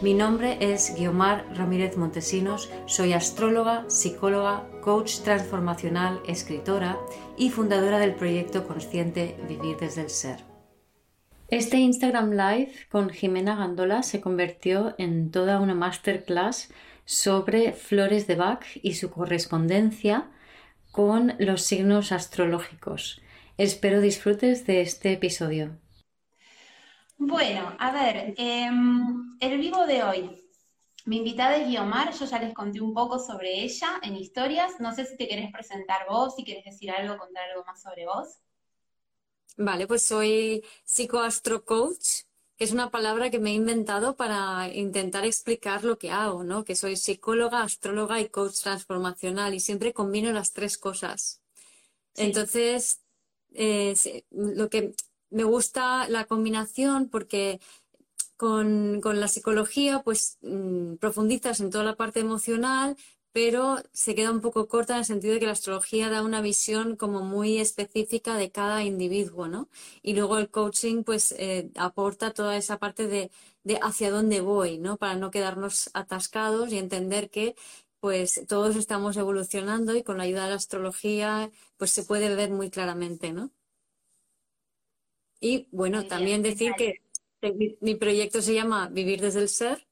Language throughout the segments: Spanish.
Mi nombre es Guiomar Ramírez Montesinos, soy astróloga, psicóloga, coach transformacional, escritora y fundadora del proyecto consciente Vivir desde el Ser. Este Instagram Live con Jimena Gandola se convirtió en toda una masterclass sobre flores de Bach y su correspondencia con los signos astrológicos. Espero disfrutes de este episodio. Bueno, a ver, em, el vivo de hoy. Mi invitada es Guiomar, yo ya les conté un poco sobre ella en historias. No sé si te querés presentar vos, si quieres decir algo, contar algo más sobre vos. Vale, pues soy psicoastrocoach, que es una palabra que me he inventado para intentar explicar lo que hago, ¿no? Que soy psicóloga, astróloga y coach transformacional y siempre combino las tres cosas. Entonces, eh, lo que me gusta la combinación porque con, la psicología pues mm, profundizas en toda la parte emocional, pero se queda un poco corta en el sentido de que la astrología da una visión como muy específica de cada individuo, ¿no? Y luego el coaching pues eh, aporta toda esa parte de, de hacia dónde voy, ¿no? Para no quedarnos atascados y entender que pues todos estamos evolucionando y con la ayuda de la astrología pues se puede ver muy claramente, ¿no? Y bueno, también decir que mi, proyecto se llama Vivir desde el Ser.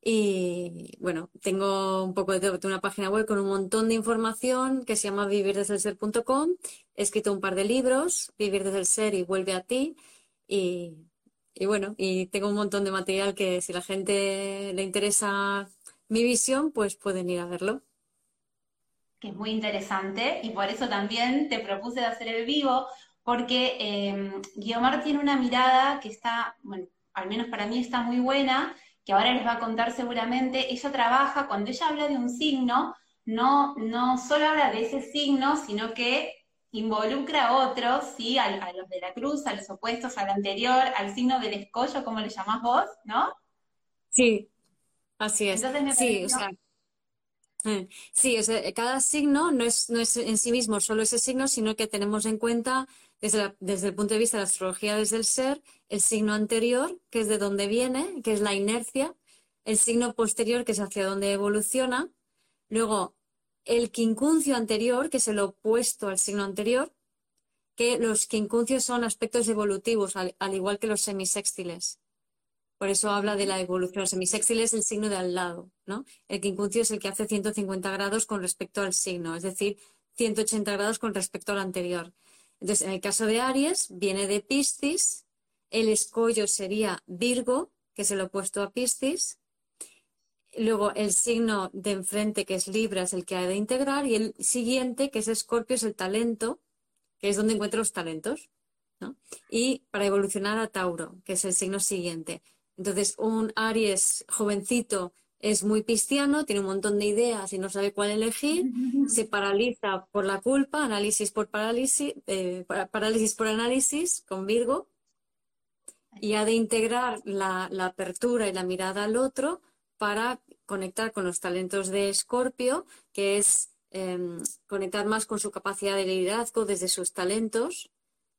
Y bueno, tengo un poco de, una página web con un montón de información que se llama vivirdesdelser.com. He escrito un par de libros, Vivir desde el Ser y Vuelve a ti. Y, y bueno, y tengo un montón de material que si la gente le interesa mi visión, pues pueden ir a verlo que es muy interesante y por eso también te propuse de hacer el vivo, porque eh, Guiomar tiene una mirada que está, bueno, al menos para mí está muy buena, que ahora les va a contar seguramente. Ella trabaja, cuando ella habla de un signo, no, no solo habla de ese signo, sino que involucra a otros, ¿sí? A, los de la cruz, a los opuestos, al anterior, al signo del escollo, como le llamás vos, ¿no? Sí, así es. sí, Sí, cada signo no es, no es en sí mismo solo ese signo, sino que tenemos en cuenta desde, desde el punto de vista de la astrología desde el ser, el signo anterior, que es de donde viene, que es la inercia, el signo posterior, que es hacia donde evoluciona, luego el quincuncio anterior, que es el opuesto al signo anterior, que los quincuncios son aspectos evolutivos, al, igual que los semisextiles. Por eso habla de la evolución. El semisextil es el signo de al lado, ¿no? El quincuncio es el que hace 150 grados con respecto al signo, es decir, 180 grados con respecto al anterior. Entonces, en el caso de Aries, viene de Piscis, el escollo sería Virgo, que es el opuesto a Piscis. Luego el signo de enfrente, que es Libra, es el que ha de integrar. Y el siguiente, que es Escorpio, es el talento, que es donde encuentra los talentos. Y para evolucionar a Tauro, que es el signo siguiente. Entonces, un Aries jovencito es muy pistiano, tiene un montón de ideas y no sabe cuál elegir, se paraliza por la culpa, análisis por parálisis, eh, parálisis por análisis con Virgo, y ha de integrar la, apertura y la mirada al otro para conectar con los talentos de Escorpio, que es em, conectar más con su capacidad de liderazgo desde sus talentos,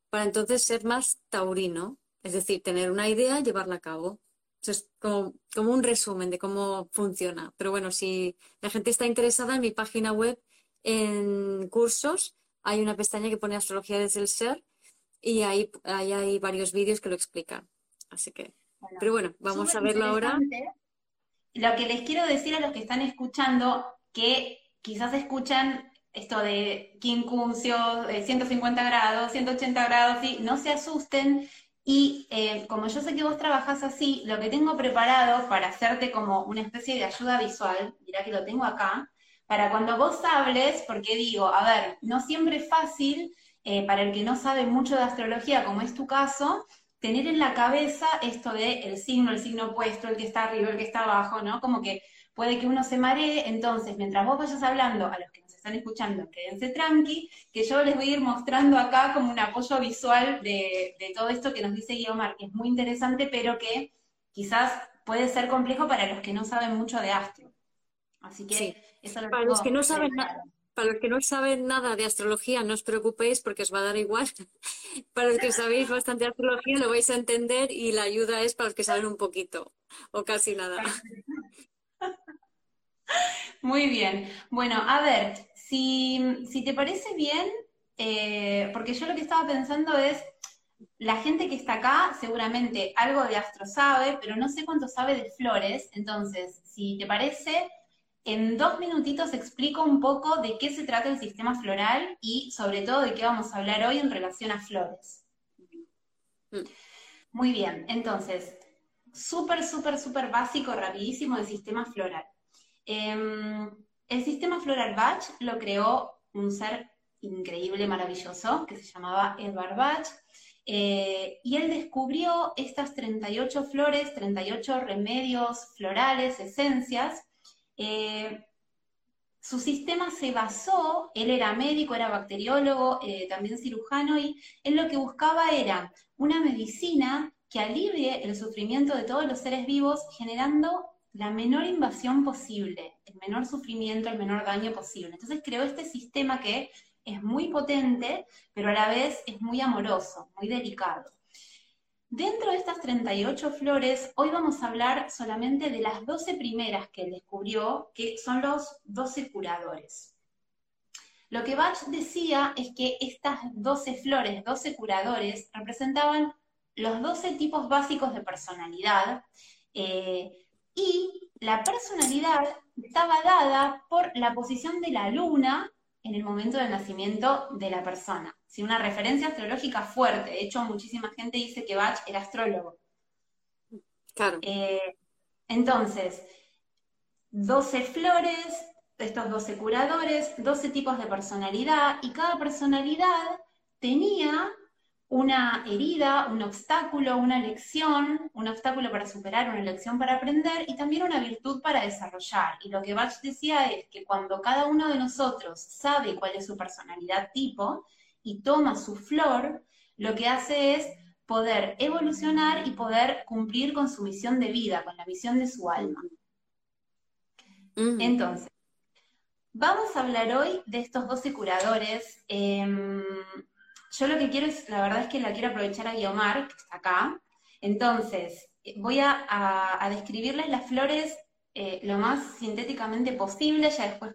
para entonces ser más taurino, es decir, tener una idea y llevarla a cabo es como, un resumen de cómo funciona. Pero bueno, si la gente está interesada en mi página web, en cursos, hay una pestaña que pone Astrología desde el Ser y ahí, hay varios vídeos que lo explican. Así que, pero bueno, vamos a verlo ahora. Lo que les quiero decir a los que están escuchando, que quizás escuchan esto de quincuncio, 150 grados, 180 grados, y no se asusten, y eh, como yo sé que vos trabajás así, lo que tengo preparado para hacerte como una especie de ayuda visual, mirá que lo tengo acá, para cuando vos hables, porque digo, a ver, no siempre es fácil eh, para el que no sabe mucho de astrología, como es tu caso, tener en la cabeza esto de el signo, el signo opuesto, el que está arriba, el que está abajo, ¿no? Como que puede que uno se maree, entonces mientras vos vayas hablando, a los que están escuchando, quédense tranqui, que yo les voy a ir mostrando acá como un apoyo visual de, todo esto que nos dice Guiomar, que es muy interesante, pero que quizás puede ser complejo para los que no saben mucho de astro. Así que eso lo Para los que no saben nada para los que no saben nada de astrología, no os preocupéis porque os va a dar igual. para los que sabéis bastante de astrología, lo vais a entender y la ayuda es para los que saben un poquito o casi nada. Muy bien. Bueno, a ver, si, te parece bien, eh, porque yo lo que estaba pensando es, la gente que está acá seguramente algo de astro sabe, pero no sé cuánto sabe de flores. Entonces, si te parece, en dos minutitos explico un poco de qué se trata el sistema floral y sobre todo de qué vamos a hablar hoy en relación a flores. Mm. Muy bien, entonces, súper, súper, súper básico, rapidísimo el sistema floral. Em, el sistema floral Bach lo creó un ser increíble, maravilloso, que se llamaba Edward Bach, eh, y él descubrió estas 38 flores, 38 remedios florales, esencias, eh, su sistema se basó, él era médico, era bacteriólogo, eh, también cirujano, y él lo que buscaba era una medicina que alivie el sufrimiento de todos los seres vivos, generando la menor invasión posible, el menor sufrimiento, el menor daño posible. Entonces creó este sistema que es muy potente, pero a la vez es muy amoroso, muy delicado. Dentro de estas 38 flores, hoy vamos a hablar solamente de las 12 primeras que descubrió, que son los 12 curadores. Lo que Bach decía es que estas 12 flores, 12 curadores, representaban los 12 tipos básicos de personalidad eh, y la personalidad estaba dada por la posición de la luna en el momento del nacimiento de la persona. Si una referencia astrológica fuerte. De hecho, muchísima gente dice que Bach era astrólogo. Claro. Eh, entonces, 12 flores, estos 12 curadores, 12 tipos de personalidad, y cada personalidad tenía una herida, un obstáculo, una lección, un obstáculo para superar, una lección para aprender y también una virtud para desarrollar. Y lo que Bach decía es que cuando cada uno de nosotros sabe cuál es su personalidad tipo y toma su flor, lo que hace es poder evolucionar y poder cumplir con su misión de vida, con la misión de su alma. Entonces, vamos a hablar hoy de estos 12 curadores. Em, yo lo que quiero es, la verdad es que la quiero aprovechar a Guiomar, que está acá. Entonces, voy a, describirles las flores eh, lo más sintéticamente posible, ya después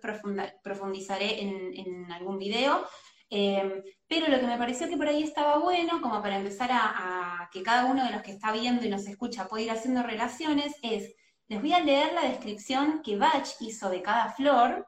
profundizaré en, algún video. Em, pero lo que me pareció que por ahí estaba bueno, como para empezar a, a, que cada uno de los que está viendo y nos escucha pueda ir haciendo relaciones, es, les voy a leer la descripción que Bach hizo de cada flor,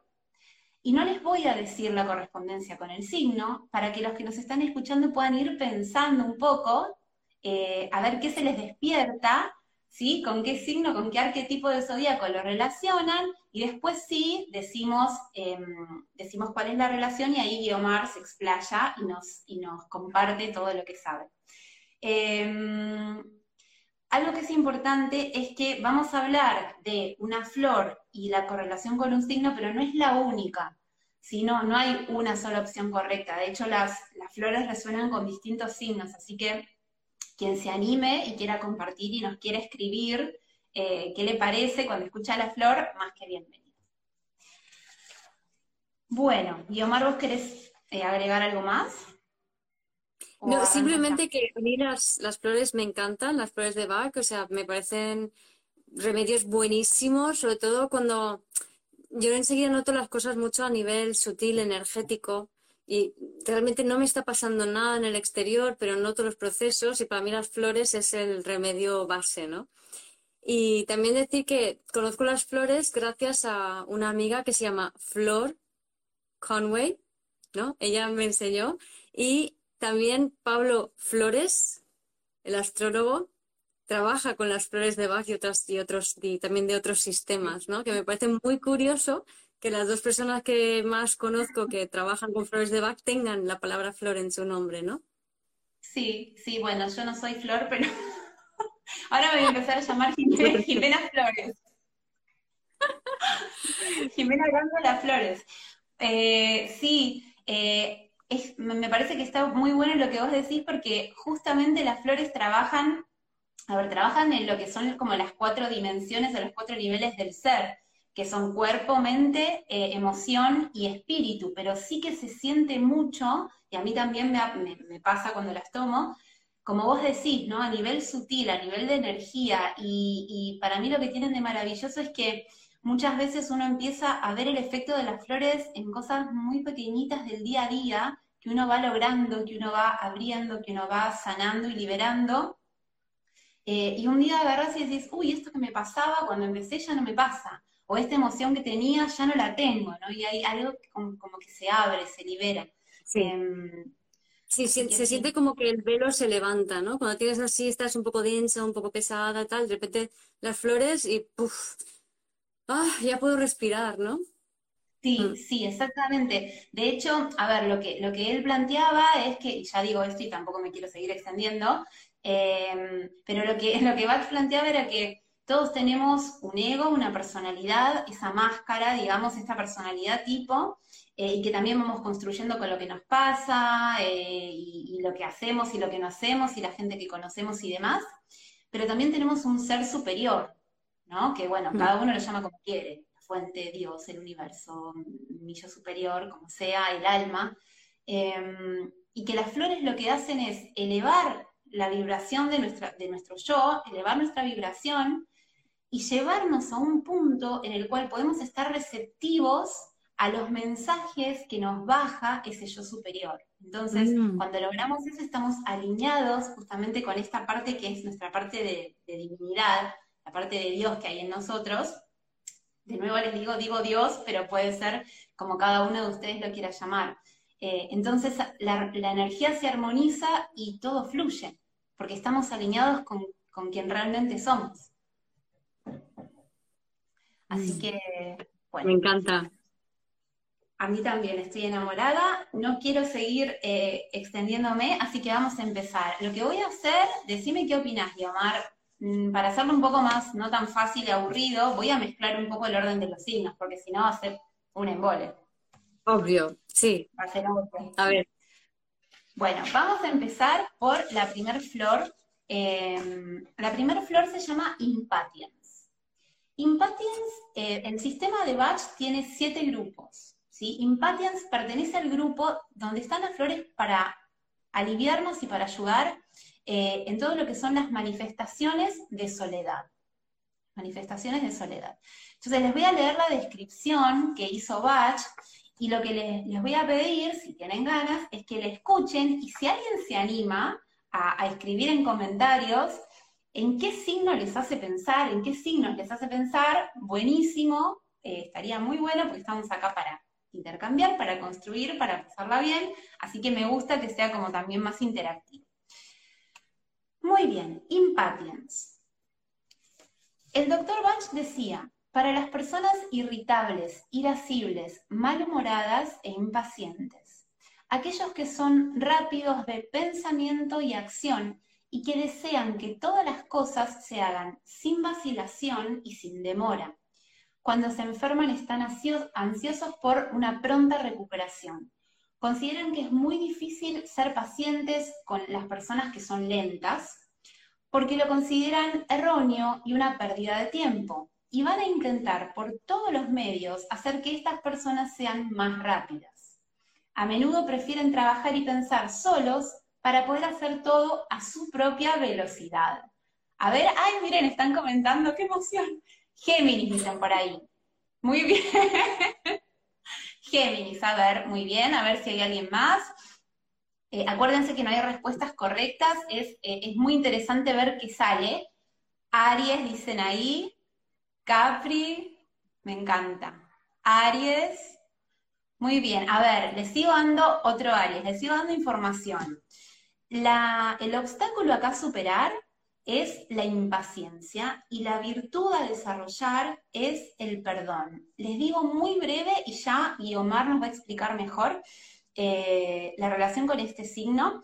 y no les voy a decir la correspondencia con el signo, para que los que nos están escuchando puedan ir pensando un poco, eh, a ver qué se les despierta, ¿sí? Con qué signo, con qué arquetipo de zodíaco lo relacionan, y después sí decimos, em, decimos cuál es la relación, y ahí Guiomar se explaya y nos, y nos comparte todo lo que sabe. Em, algo que es importante es que vamos a hablar de una flor y la correlación con un signo, pero no es la única. Sino no, hay una sola opción correcta. De hecho, las, las flores resuenan con distintos signos, así que quien se anime y quiera compartir y nos quiera escribir eh, qué le parece cuando escucha la flor, más que bienvenido. Bueno, y Omar, ¿vos querés eh, agregar algo más? No, simplemente que a mí las, las, flores me encantan, las flores de Bach, o sea, me parecen remedios buenísimos, sobre todo cuando yo enseguida noto las cosas mucho a nivel sutil, energético, y realmente no me está pasando nada en el exterior, pero noto los procesos y para mí las flores es el remedio base, ¿no? Y también decir que conozco las flores gracias a una amiga que se llama Flor Conway, ¿no? Ella me enseñó. Y también Pablo Flores, el astrólogo, trabaja con las flores de Bach y, otras, y otros y también de otros sistemas, ¿no? Que me parece muy curioso que las dos personas que más conozco que trabajan con flores de Bach tengan la palabra flor en su nombre, ¿no? Sí, sí, bueno, yo no soy Flor, pero ahora me voy a empezar a llamar Jimena, Jimena Flores. Jimena las Flores. Eh, sí, eh, me parece que está muy bueno lo que vos decís porque justamente las flores trabajan, a ver, trabajan en lo que son como las cuatro dimensiones o los cuatro niveles del ser, que son cuerpo, mente, eh, emoción y espíritu, pero sí que se siente mucho, y a mí también me, pasa cuando las tomo, como vos decís, ¿no? A nivel sutil, a nivel de energía, y para mí lo que tienen de maravilloso es que muchas veces uno empieza a ver el efecto de las flores en cosas muy pequeñitas del día a día, que uno va logrando, que uno va abriendo, que uno va sanando y liberando. Eh, y un día agarras y decís, uy, esto que me pasaba cuando empecé ya no me pasa, o esta emoción que tenía ya no la tengo, ¿no? Y hay algo que como, que se abre, se libera. Sí. Em, sí, se, siente como que el velo se levanta, ¿no? Cuando tienes así, estás un poco densa, un poco pesada, tal, de repente las flores y ¡puf! ah, ya puedo respirar, ¿no? Sí, mm. sí, exactamente. De hecho, a ver, lo que, lo que él planteaba es que, y ya digo esto y tampoco me quiero seguir extendiendo, em, pero lo que, lo que Bach planteaba era que todos tenemos un ego, una personalidad, esa máscara, digamos, esta personalidad tipo, eh, y que también vamos construyendo con lo que nos pasa, eh, y, y, lo que hacemos y lo que no hacemos, y la gente que conocemos y demás, pero también tenemos un ser superior, que bueno, mm. cada uno lo llama como quiere, la fuente, Dios, el universo, mi yo superior, como sea, el alma. Em, y que las flores lo que hacen es elevar la vibración de, nuestra, de nuestro yo, elevar nuestra vibración y llevarnos a un punto en el cual podemos estar receptivos a los mensajes que nos baja ese yo superior. Entonces, mm. cuando logramos eso, estamos alineados justamente con esta parte que es nuestra parte de, de divinidad, la parte de Dios que hay en nosotros. De nuevo les digo, digo Dios, pero puede ser como cada uno de ustedes lo quiera llamar. Eh, entonces la, energía se armoniza y todo fluye, porque estamos alineados con, quien realmente somos. Así que, bueno. Me encanta. A mí también estoy enamorada, no quiero seguir eh, extendiéndome, así que vamos a empezar. Lo que voy a hacer, decime qué opinas, Guiomar, Mm, para hacerlo un poco más, no tan fácil y aburrido, voy a mezclar un poco el orden de los signos, porque si no va a ser un embole. Obvio, sí. Va a ser obvio. A ver. Bueno, vamos a empezar por la primer flor. Em, la primera flor se llama Impatience. Impatience, eh, el sistema de Bach tiene siete grupos. ¿sí? Impatience pertenece al grupo donde están las flores para aliviarnos y para ayudar eh, en todo lo que son las manifestaciones de soledad. Manifestaciones de soledad. Entonces les voy a leer la descripción que hizo Bach y lo que les, voy a pedir, si tienen ganas, es que le escuchen y si alguien se anima a, escribir en comentarios en qué signo les hace pensar, en qué signos les hace pensar, buenísimo, eh, estaría muy bueno porque estamos acá para intercambiar, para construir, para pasarla bien, así que me gusta que sea como también más interactivo. Muy bien, impatience. El doctor Bach decía, para las personas irritables, irascibles, malhumoradas e impacientes, aquellos que son rápidos de pensamiento y acción y que desean que todas las cosas se hagan sin vacilación y sin demora. Cuando se enferman están ansiosos por una pronta recuperación. Consideran que es muy difícil ser pacientes con las personas que son lentas, porque lo consideran erróneo y una pérdida de tiempo, y van a intentar por todos los medios hacer que estas personas sean más rápidas. A menudo prefieren trabajar y pensar solos para poder hacer todo a su propia velocidad. A ver, ay, miren, están comentando, qué emoción. Géminis dicen por ahí. Muy bien. Géminis, a ver, muy bien, a ver si hay alguien más. Eh, acuérdense que no hay respuestas correctas, es, eh, es muy interesante ver qué sale. Aries, dicen ahí. Capri, me encanta. Aries, muy bien. A ver, les sigo dando otro Aries, les sigo dando información. el obstáculo acá a superar es la impaciencia y la virtud a desarrollar es el perdón. Les digo muy breve y ya Guiomar nos va a explicar mejor eh, la relación con este signo.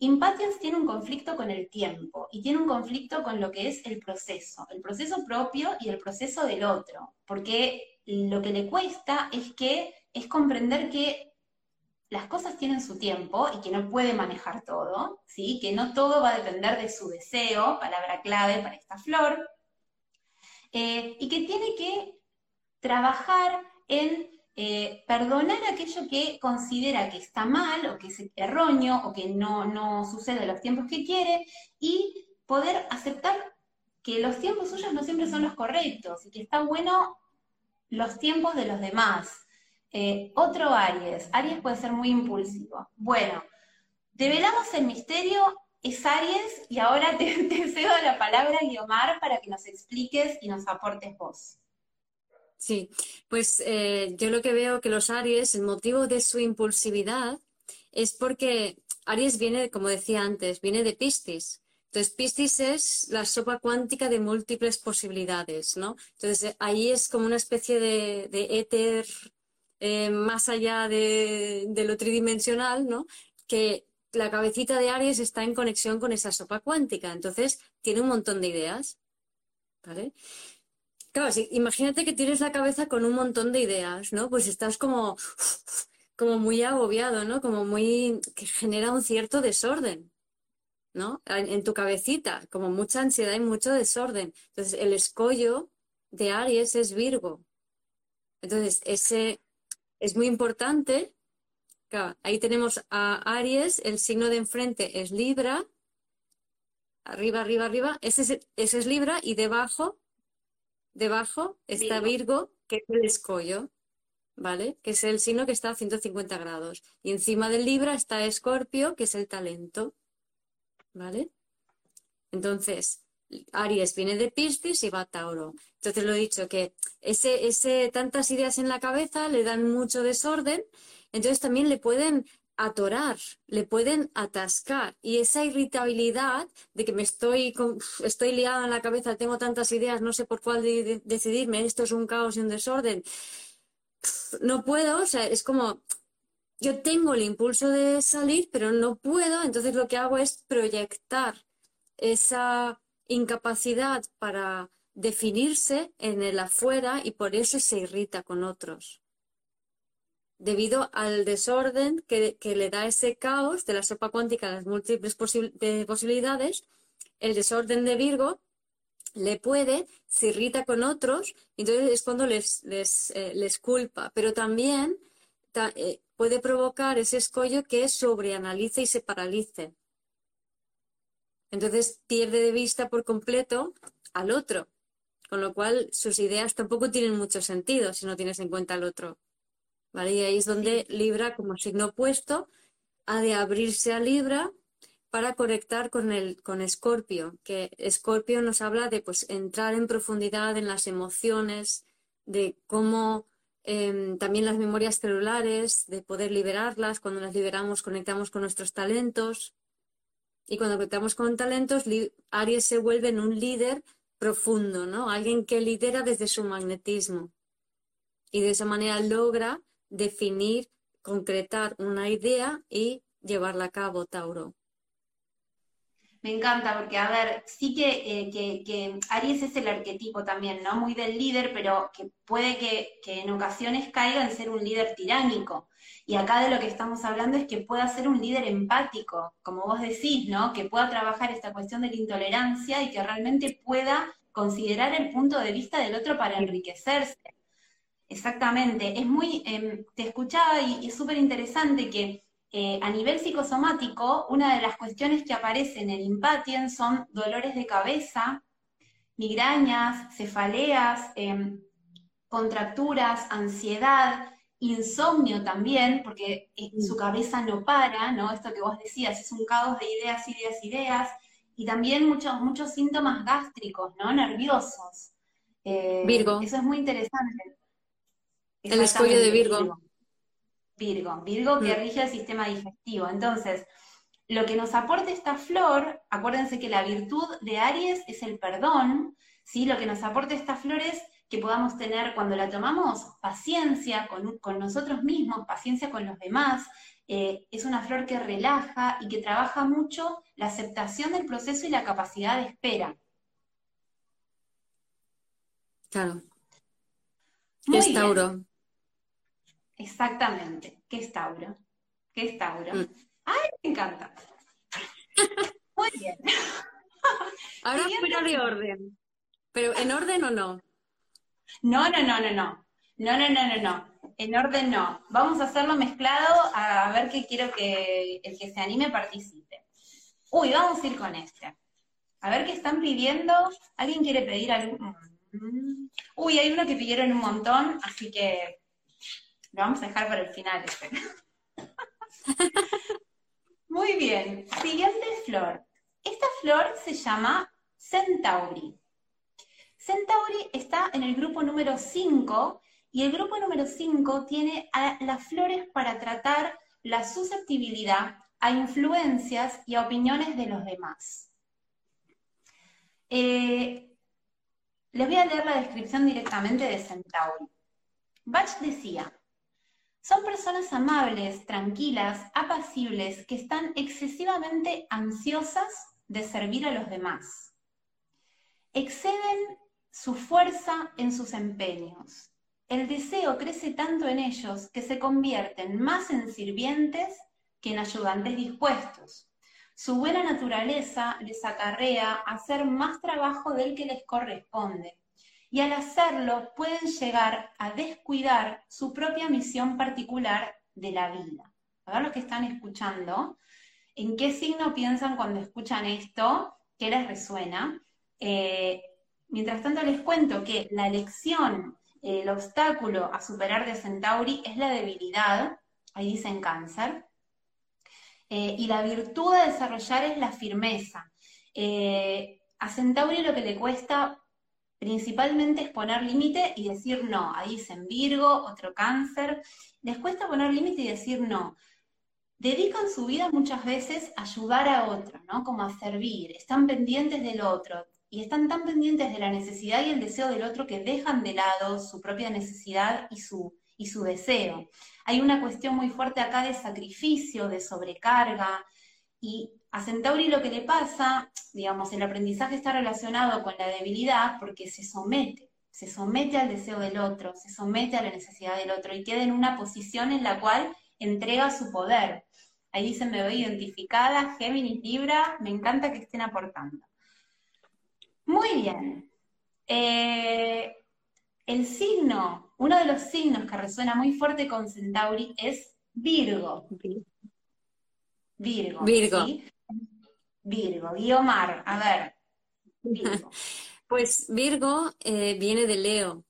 Impatiens tiene un conflicto con el tiempo y tiene un conflicto con lo que es el proceso, el proceso propio y el proceso del otro, porque lo que le cuesta es que es comprender que las cosas tienen su tiempo y que no puede manejar todo, ¿sí? que no todo va a depender de su deseo, palabra clave para esta flor, eh, y que tiene que trabajar en eh, perdonar aquello que considera que está mal o que es erróneo o que no, no sucede los tiempos que quiere y poder aceptar que los tiempos suyos no siempre son los correctos y que está bueno los tiempos de los demás. Eh, otro Aries. Aries puede ser muy impulsivo. Bueno, develamos el misterio, es Aries, y ahora te, te cedo la palabra, Guiomar, para que nos expliques y nos aportes vos. Sí, pues eh, yo lo que veo que los Aries, el motivo de su impulsividad es porque Aries viene, como decía antes, viene de Piscis. Entonces, Piscis es la sopa cuántica de múltiples posibilidades, ¿no? Entonces, ahí es como una especie de, éter eh, más allá de, de, lo tridimensional, ¿no? Que la cabecita de Aries está en conexión con esa sopa cuántica. Entonces, tiene un montón de ideas, ¿vale? Claro, imagínate que tienes la cabeza con un montón de ideas, ¿no? Pues estás como, como muy agobiado, ¿no? Como muy, que genera un cierto desorden, ¿no? En, tu cabecita, como mucha ansiedad y mucho desorden. Entonces, el escollo de Aries es Virgo. Entonces, ese es muy importante. Ahí tenemos a Aries, el signo de enfrente es Libra. Arriba, arriba, arriba. Ese es, ese es Libra y debajo Debajo está Virgo, que es el escollo, ¿vale? Que es el signo que está a 150 grados. Y encima del Libra está Escorpio, que es el talento, ¿vale? Entonces, Aries viene de Piscis y va a Tauro. Entonces lo he dicho que ese, ese, tantas ideas en la cabeza le dan mucho desorden, entonces también le pueden atorar, le pueden atascar. Y esa irritabilidad de que me estoy, estoy liada en la cabeza, tengo tantas ideas, no sé por cuál decidirme, esto es un caos y un desorden. No puedo, o sea, es como, yo tengo el impulso de salir, pero no puedo, entonces lo que hago es proyectar esa incapacidad para definirse en el afuera y por eso se irrita con otros debido al desorden que, le da ese caos de la sopa cuántica, las múltiples posibilidades, el desorden de Virgo le puede, se irrita con otros, entonces es cuando les, les, eh, culpa, pero también eh, puede provocar ese escollo que sobreanalice y se paralice. Entonces pierde de vista por completo al otro, con lo cual sus ideas tampoco tienen mucho sentido si no tienes en cuenta al otro. Y ahí es donde Libra, como signo opuesto, ha de abrirse a Libra para conectar con el con Escorpio, que Escorpio nos habla de pues entrar en profundidad en las emociones, de cómo em, también las memorias celulares, de poder liberarlas, cuando las liberamos conectamos con nuestros talentos. Y cuando conectamos con talentos, Aries se vuelve en un líder profundo, ¿no? Alguien que lidera desde su magnetismo. Y de esa manera logra definir, concretar una idea y llevarla a cabo, Tauro. Me encanta porque, a ver, sí eh, que, que, Aries es el arquetipo también, ¿no? Muy del líder, pero que puede que, que, en ocasiones caiga en ser un líder tiránico. Y acá de lo que estamos hablando es que pueda ser un líder empático, como vos decís, ¿no? Que pueda trabajar esta cuestión de la intolerancia y que realmente pueda considerar el punto de vista del otro para enriquecerse. Exactamente, es muy, em, te escuchaba y, es súper interesante que eh, a nivel psicosomático, una de las cuestiones que aparecen en Impatien son dolores de cabeza, migrañas, cefaleas, em, contracturas, ansiedad, insomnio también, porque eh, su cabeza no para, ¿no? Esto que vos decías, es un caos de ideas, ideas, ideas, y también muchos, muchos síntomas gástricos, ¿no? Nerviosos. Eh, Virgo. Eso es muy interesante. El escollo de Virgo. Virgo, Virgo que mm. rige el sistema digestivo. Entonces, lo que nos aporta esta flor, acuérdense que la virtud de Aries es el perdón, ¿sí? Lo que nos aporta esta flor es que podamos tener cuando la tomamos paciencia con, nosotros mismos, paciencia con los demás. Eh, es una flor que relaja y que trabaja mucho la aceptación del proceso y la capacidad de espera. Claro. ¿Qué es Tauro? Exactamente. ¿Qué es Tauro? ¿Qué es Tauro? Mm. ¡Ay, me encanta! Muy bien. Ahora fuera de orden. ¿Pero en orden o no? No, no, no, no, no. No, no, no, no, no. En orden no. Vamos a hacerlo mezclado a ver qué quiero que el que se anime participe. Uy, vamos a ir con este. A ver qué están pidiendo. ¿Alguien quiere pedir algún? Mm. Uy, hay uno que pidieron un montón, así que lo vamos a dejar para el final. Este. Muy bien. Siguiente flor. Esta flor se llama Centauri. Centauri está en el grupo número 5 y el grupo número 5 tiene las flores para tratar la susceptibilidad a influencias y a opiniones de los demás. Eh, les voy a leer la descripción directamente de Centauri. Bach decía, son personas amables, tranquilas, apacibles, que están excesivamente ansiosas de servir a los demás. Exceden su fuerza en sus empeños. El deseo crece tanto en ellos que se convierten más en sirvientes que en ayudantes dispuestos. Su buena naturaleza les acarrea hacer más trabajo del que les corresponde, y al hacerlo pueden llegar a descuidar su propia misión particular de la vida. A ver los que están escuchando, ¿en qué signo piensan cuando escuchan esto? ¿Qué les resuena? Eh, Mientras tanto les cuento que la lección, el obstáculo a superar de Centauri es la debilidad, ahí dice en cáncer, eh, y la virtud a desarrollar es la firmeza. Eh, a Centauri lo que le cuesta principalmente es poner límite y decir no. Ahí dicen Virgo, otro cáncer. Les cuesta poner límite y decir no. Dedican su vida muchas veces a ayudar a otro, ¿no? Como a servir, están pendientes del otro, y están tan pendientes de la necesidad y el deseo del otro que dejan de lado su propia necesidad y su, y su deseo. Hay una cuestión muy fuerte acá de sacrificio, de sobrecarga, y a Centauri lo que le pasa, digamos, el aprendizaje está relacionado con la debilidad porque se somete, se somete al deseo del otro, se somete a la necesidad del otro y queda en una posición en la cual entrega su poder. Ahí dice, me veo identificada, Géminis, Libra, me encanta que estén aportando. Muy bien. Eh, el signo, uno de los signos que resuena muy fuerte con Centauri es Virgo. Virgo. Virgo. Virgo. Guiomar, a ver. Virgo. Pues Virgo eh, viene de Leo.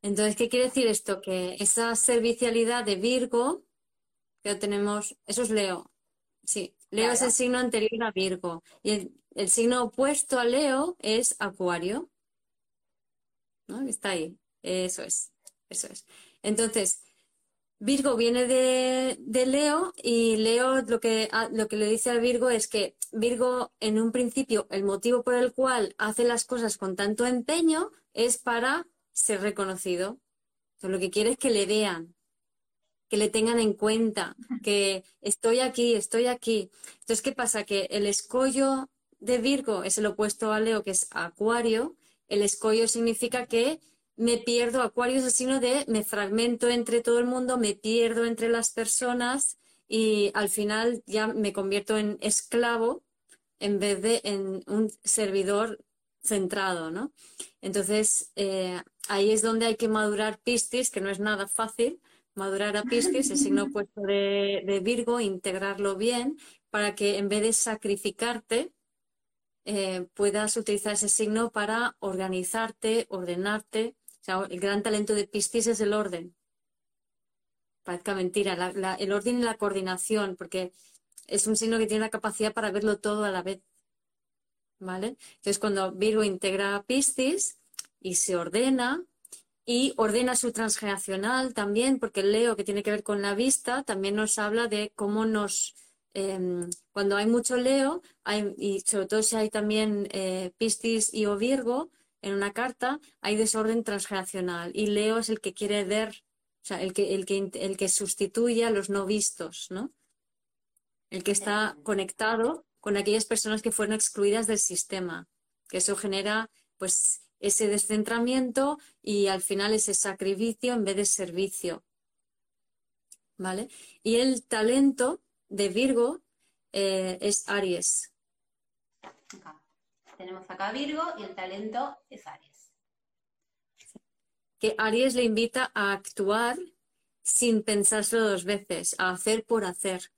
Entonces, ¿qué quiere decir esto? Que esa servicialidad de Virgo que tenemos, eso es Leo. Sí, Leo es el signo anterior a Virgo. Y el, el signo opuesto a Leo es Acuario. ¿no? Está ahí. Eso es. Eso es. Entonces, Virgo viene de, Leo y Leo lo que, ah, lo que le dice al Virgo es que Virgo, en un principio, el motivo por el cual hace las cosas con tanto empeño es para ser reconocido. Entonces, lo que quiere es que le vean, que le tengan en cuenta, que estoy aquí, estoy aquí. Entonces, ¿qué pasa? Que el escollo de Virgo es el opuesto a Leo, que es Acuario. El escollo significa que me pierdo, Acuario es el signo de me fragmento entre todo el mundo, me pierdo entre las personas y al final ya me convierto en esclavo en vez de en un servidor centrado, ¿no? Entonces, eh, ahí es donde hay que madurar Piscis, que no es nada fácil, madurar a Piscis, el signo opuesto de, de Virgo, integrarlo bien, para que en vez de sacrificarte, eh, puedas utilizar ese signo para organizarte, ordenarte. El gran talento de Piscis es el orden. Parezca mentira, el orden y la coordinación, porque es un signo que tiene la capacidad para verlo todo a la vez. ¿Vale? Entonces, cuando Virgo integra a Piscis y se ordena, y ordena su transgeneracional también, porque el Leo, que tiene que ver con la vista, también nos habla de cómo nos Em, cuando hay mucho Leo, y sobre todo si hay también eh, Piscis y o Virgo, en una carta, hay desorden transgeneracional y Leo es el que quiere ver, o sea, el que, el que, el que sustituye a los no vistos, ¿no? El que está conectado con aquellas personas que fueron excluidas del sistema, que eso genera, pues, ese descentramiento y al final ese sacrificio en vez de servicio. ¿Vale? Y el talento de Virgo eh, es Aries. Tenemos acá Virgo y el talento es Aries. Que Aries le invita a actuar sin pensárselo dos veces, a hacer por hacer.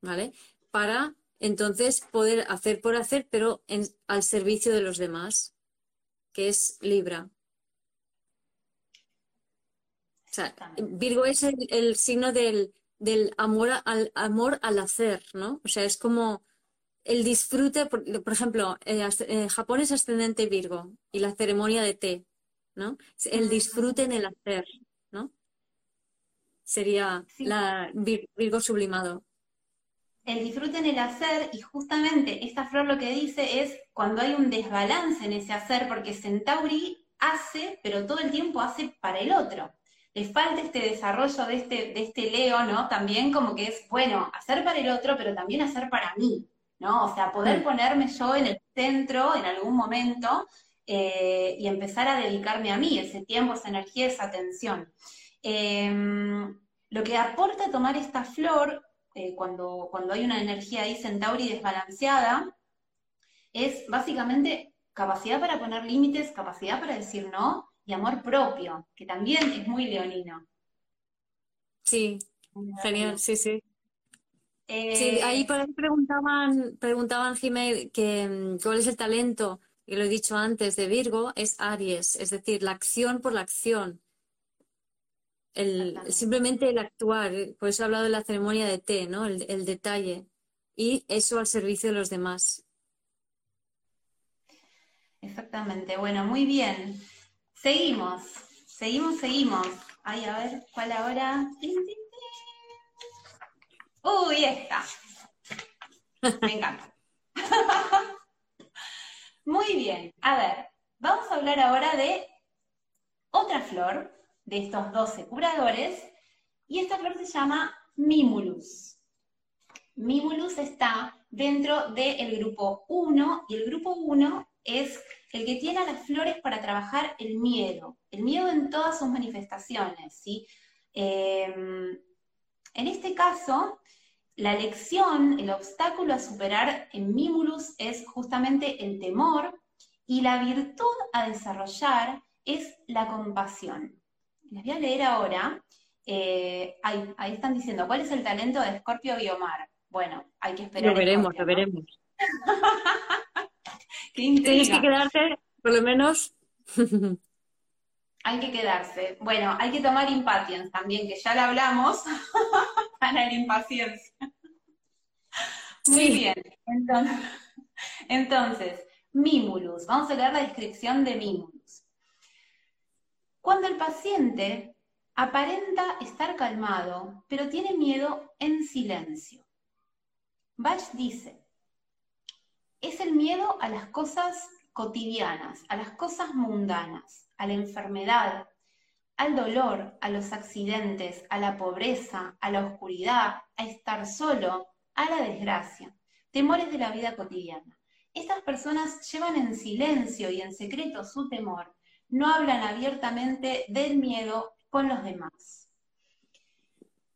¿Vale? Para entonces poder hacer por hacer, pero al servicio de los demás que es Libra. O sea, Virgo es el, signo del, amor al amor al hacer, ¿no? O sea, es como el disfrute, por, ejemplo, eh, eh, Japón es ascendente Virgo y la ceremonia de té, ¿no? El disfrute en el hacer, ¿no? Sería la Virgo sublimado el disfrute en el hacer y justamente esta flor lo que dice es cuando hay un desbalance en ese hacer, porque Centauri hace, pero todo el tiempo hace para el otro. Le falta este desarrollo de este, de este Leo, ¿no? También como que es, bueno, hacer para el otro, pero también hacer para mí, ¿no? O sea, poder ponerme yo en el centro en algún momento eh, y empezar a dedicarme a mí, ese tiempo, esa energía, esa atención. Em, lo que aporta tomar esta flor eh, cuando, cuando hay una energía ahí Centauri desbalanceada, es básicamente capacidad para poner límites, capacidad para decir no y amor propio, que también es muy leonino. Sí, genial, sí, sí. Sí, ahí por ahí preguntaban, preguntaban que mm, cuál es el talento, y lo he dicho antes, de Virgo, es Aries, es decir, la acción por la acción el, simplemente el actuar, por eso he hablado de la ceremonia de té, ¿no? El, detalle. Y eso al servicio de los demás. Exactamente, bueno, muy bien. Seguimos, seguimos, seguimos. Ay, a ver, ¿cuál ahora? Uy, esta. Me encanta. Muy bien, a ver, vamos a hablar ahora de otra flor de estos 12 curadores, y esta flor se llama Mimulus. Mimulus está dentro del grupo 1, y el grupo 1 es el que tiene las flores para trabajar el miedo, el miedo en todas sus manifestaciones, ¿sí? Em, en este caso, la lección, el obstáculo a superar en Mimulus es justamente el temor y la virtud a desarrollar es la compasión les voy a leer ahora. Eh, ahí, están diciendo, ¿cuál es el talento de Scorpio Guiomar? Bueno, hay que esperar. Lo veremos, lo veremos. Tienes que quedarte, por lo menos. hay que quedarse. Bueno, hay que tomar impatience también, que ya lo hablamos, para la impaciencia. Muy bien. Entonces, entonces, Mimulus. Vamos a leer la descripción de Mimulus. Cuando el paciente aparenta estar calmado, pero tiene miedo en silencio. Bach dice, es el miedo a las cosas cotidianas, a las cosas mundanas, a la enfermedad, al dolor, a los accidentes, a la pobreza, a la oscuridad, a estar solo, a la desgracia, temores de la vida cotidiana. Estas personas llevan en silencio y en secreto su temor no hablan abiertamente del miedo con los demás.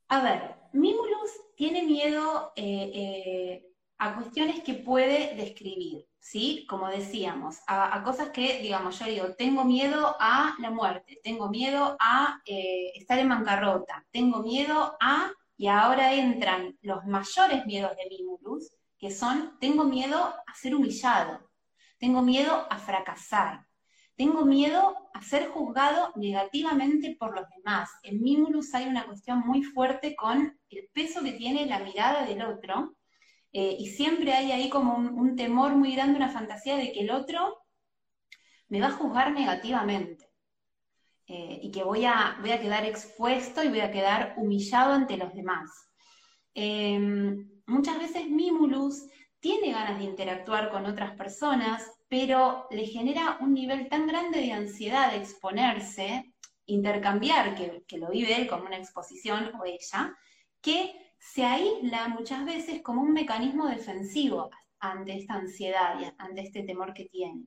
A ver, Mimulus tiene miedo eh, eh, a cuestiones que puede describir, ¿sí? Como decíamos, a, cosas que, digamos, yo digo, tengo miedo a la muerte, tengo miedo a eh, estar en bancarrota, tengo miedo a, y ahora entran los mayores miedos de Mimulus, que son, tengo miedo a ser humillado, tengo miedo a fracasar, tengo miedo a ser juzgado negativamente por los demás. En Mimulus hay una cuestión muy fuerte con el peso que tiene la mirada del otro, eh, y siempre hay ahí como un, temor muy grande, una fantasía de que el otro me va a juzgar negativamente. Eh, y que voy a, voy a quedar expuesto y voy a quedar humillado ante los demás. Em, muchas veces Mimulus tiene ganas de interactuar con otras personas, pero le genera un nivel tan grande de ansiedad de exponerse, intercambiar, que, que lo vive él como una exposición o ella, que se aísla muchas veces como un mecanismo defensivo ante esta ansiedad ante este temor que tiene.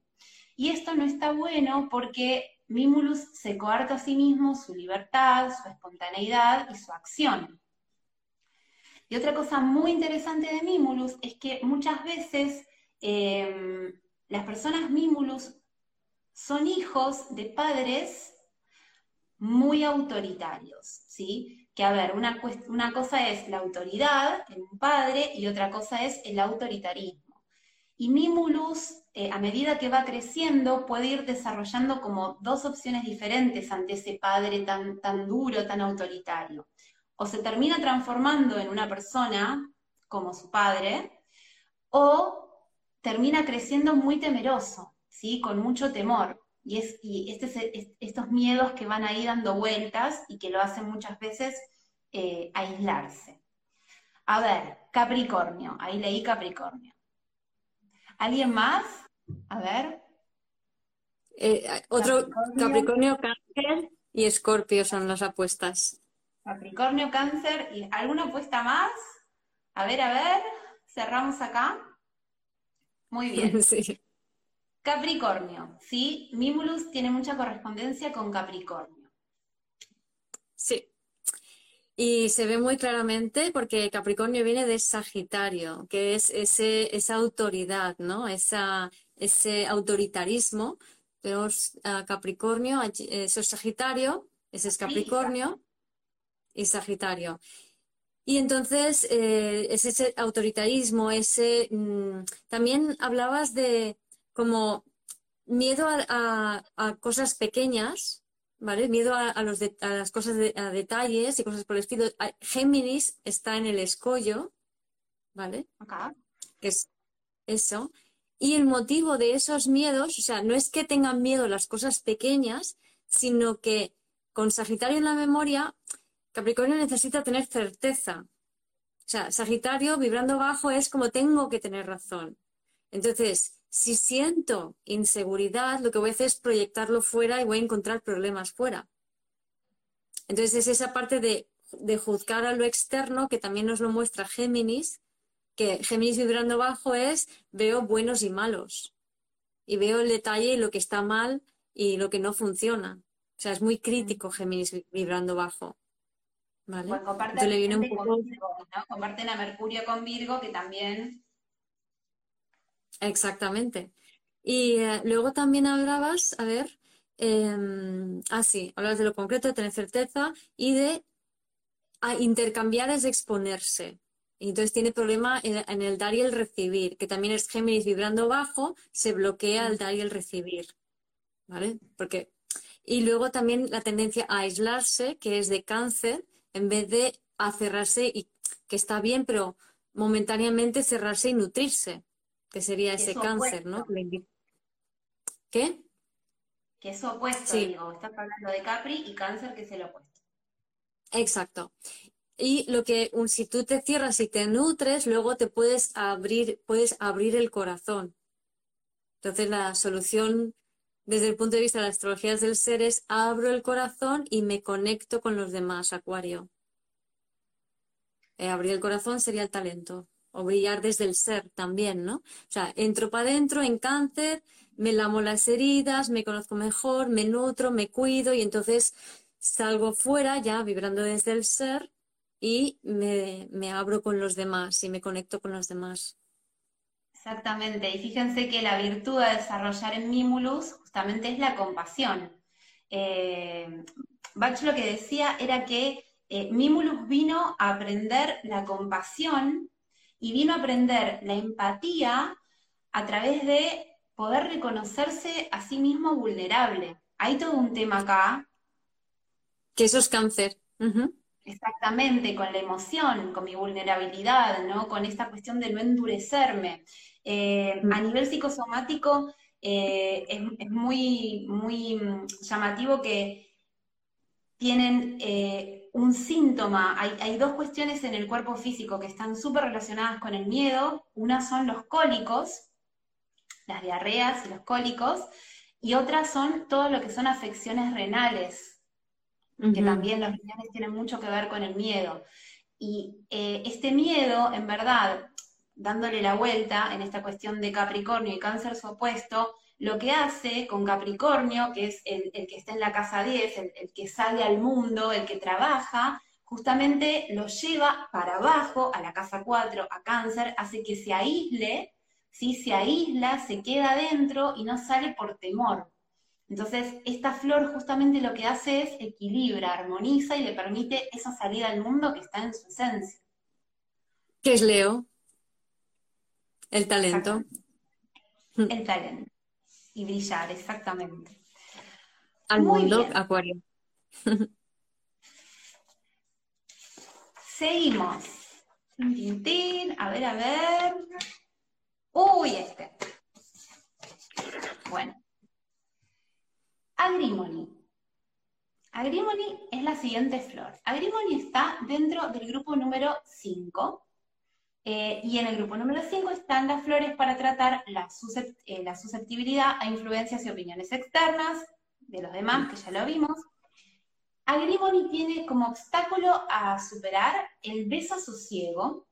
Y esto no está bueno porque Mimulus se coarta a sí mismo su libertad, su espontaneidad y su acción. Y otra cosa muy interesante de Mimulus es que muchas veces em, las personas Mimulus son hijos de padres muy autoritarios, ¿sí? Que a ver, una, una cosa es la autoridad en un padre y otra cosa es el autoritarismo. Y Mimulus, eh, a medida que va creciendo, puede ir desarrollando como dos opciones diferentes ante ese padre tan, tan duro, tan autoritario. O se termina transformando en una persona como su padre, o termina creciendo muy temeroso, ¿sí? Con mucho temor. Y, es, y este estos miedos que van ahí dando vueltas y que lo hacen muchas veces eh, aislarse. A ver, Capricornio, ahí leí Capricornio. ¿Alguien más? A ver. Eh, otro Capricornio. Cáncer y Escorpio son las apuestas. Capricornio, Cáncer y ¿alguna apuesta más? A ver, a ver, cerramos acá. Muy bien. Sí. Capricornio, ¿sí? Mimulus tiene mucha correspondencia con Capricornio. Sí. Y se ve muy claramente porque Capricornio viene de Sagitario, que es ese, esa autoridad, ¿no? Esa, ese autoritarismo. Tenemos a Capricornio, eso es Sagitario, ese es Capricornio y Sagitario. Y entonces eh, es ese autoritarismo, ese... Mm, también hablabas de como miedo a, cosas pequeñas, ¿vale? Miedo a, los a las cosas, de, a detalles y cosas por el estilo. Géminis está en el escollo, ¿vale? Que es eso. Y el motivo de esos miedos, o sea, no es que tengan miedo las cosas pequeñas, sino que con Sagitario en la memoria, Capricornio necesita tener certeza. O sea, Sagitario vibrando bajo es como tengo que tener razón. Entonces, si siento inseguridad, lo que voy a hacer es proyectarlo fuera y voy a encontrar problemas fuera. Entonces es esa parte de, juzgar a lo externo que también nos lo muestra Géminis, que Géminis vibrando bajo es veo buenos y malos. Y veo el detalle y lo que está mal y lo que no funciona. O sea, es muy crítico Géminis vibrando bajo. ¿Vale? Pues comparten a Mercurio con Virgo, que también Exactamente. Y eh, luego también hablabas, a ver, eh, ah, sí, hablabas de lo concreto, de tener certeza y de intercambiar es exponerse. Entonces tiene problema en, el dar y el recibir, que también es Géminis vibrando bajo, se bloquea el dar y el recibir. ¿Vale? Porque, y luego también la tendencia a aislarse, que es de cáncer, en vez de a cerrarse y que está bien, pero momentáneamente cerrarse y nutrirse que sería ese cáncer, ¿no? ¿Qué? Que es opuesto, digo, estás hablando de Capri y cáncer que es el opuesto. Exacto. Y lo que si tú te cierras y te nutres, luego te puedes abrir, puedes abrir el corazón. Entonces la solución desde el punto de vista de las astrologías del ser es abro el corazón y me conecto con los demás, Acuario. Eh, abrir el corazón sería el talento o brillar desde el ser también, ¿no? O sea, entro para adentro en cáncer, me lamo las heridas, me conozco mejor, me nutro, me cuido y entonces salgo fuera ya vibrando desde el ser y me, abro con los demás y me conecto con los demás. Exactamente, y fíjense que la virtud de desarrollar en Mimulus justamente es la compasión. Eh, Bach lo que decía era que eh, Mimulus vino a aprender la compasión y vino a aprender la empatía a través de poder reconocerse a sí mismo vulnerable. Hay todo un tema acá. Que eso es cáncer. Exactamente, con la emoción, con mi vulnerabilidad, ¿no? Con esta cuestión de no endurecerme. Eh, a nivel psicosomático eh, es, muy, muy mm, llamativo que tienen eh, un síntoma, hay, dos cuestiones en el cuerpo físico que están súper relacionadas con el miedo. Una son los cólicos, las diarreas y los cólicos, y otras son todo lo que son afecciones renales, que también los riñones tienen mucho que ver con el miedo. Y eh, este miedo, en verdad, dándole la vuelta en esta cuestión de Capricornio y cáncer su opuesto, lo que hace con Capricornio, que es el, que está en la casa 10, el, el, que sale al mundo, el que trabaja, justamente lo lleva para abajo, a la casa 4, a cáncer, hace que se aísle, ¿sí? se aísla, se queda adentro y no sale por temor. Entonces, esta flor justamente lo que hace es equilibra, armoniza y le permite esa salida al mundo que está en su esencia. ¿Qué es Leo? El talento. El talento. Y brillar, exactamente. Al mundo, Acuario. Seguimos. A ver, a ver. Uy, este. Bueno. Agrimony. Agrimony es la siguiente flor. Agrimony está dentro del grupo número 5. Eh, y en el grupo número 5 están las flores para tratar la, eh, la susceptibilidad a influencias y opiniones externas de los demás, que ya lo vimos, Agrimony tiene como obstáculo a superar el desasosiego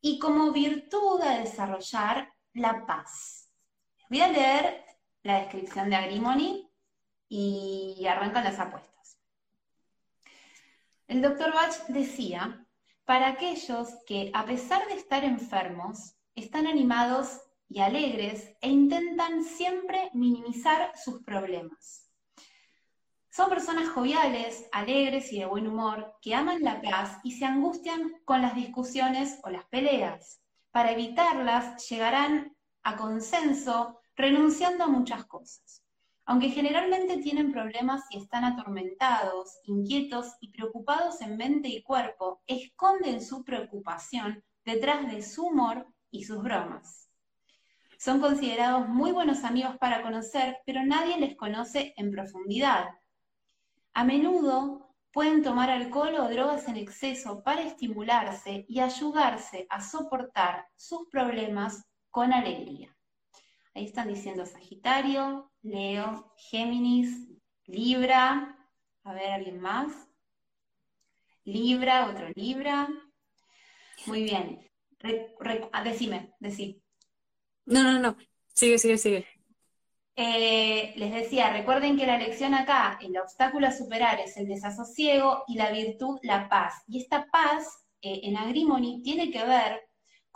y como virtud a desarrollar la paz. Voy a leer la descripción de Agrimony y arrancan las apuestas. El doctor Bach decía, para aquellos que a pesar de estar enfermos, están animados y alegres e intentan siempre minimizar sus problemas. Son personas joviales, alegres y de buen humor, que aman la paz y se angustian con las discusiones o las peleas. Para evitarlas, llegarán a consenso renunciando a muchas cosas. Aunque generalmente tienen problemas y están atormentados, inquietos y preocupados en mente y cuerpo, esconden su preocupación detrás de su humor y sus bromas. Son considerados muy buenos amigos para conocer, pero nadie les conoce en profundidad a menudo pueden tomar alcohol o drogas en exceso para estimularse y ayudarse a soportar sus problemas con alegría. Ahí están diciendo Sagitario, Leo, Géminis, Libra. A ver, ¿alguien más? Libra, otro Libra. Muy bien. Ah, decime, decime. No, no, no. Sigue, sigue, sigue. Eh, les decía, recuerden que la lección acá, el obstáculo a superar es el desasosiego y la virtud, la paz. Y esta paz eh, en Agrimony tiene que ver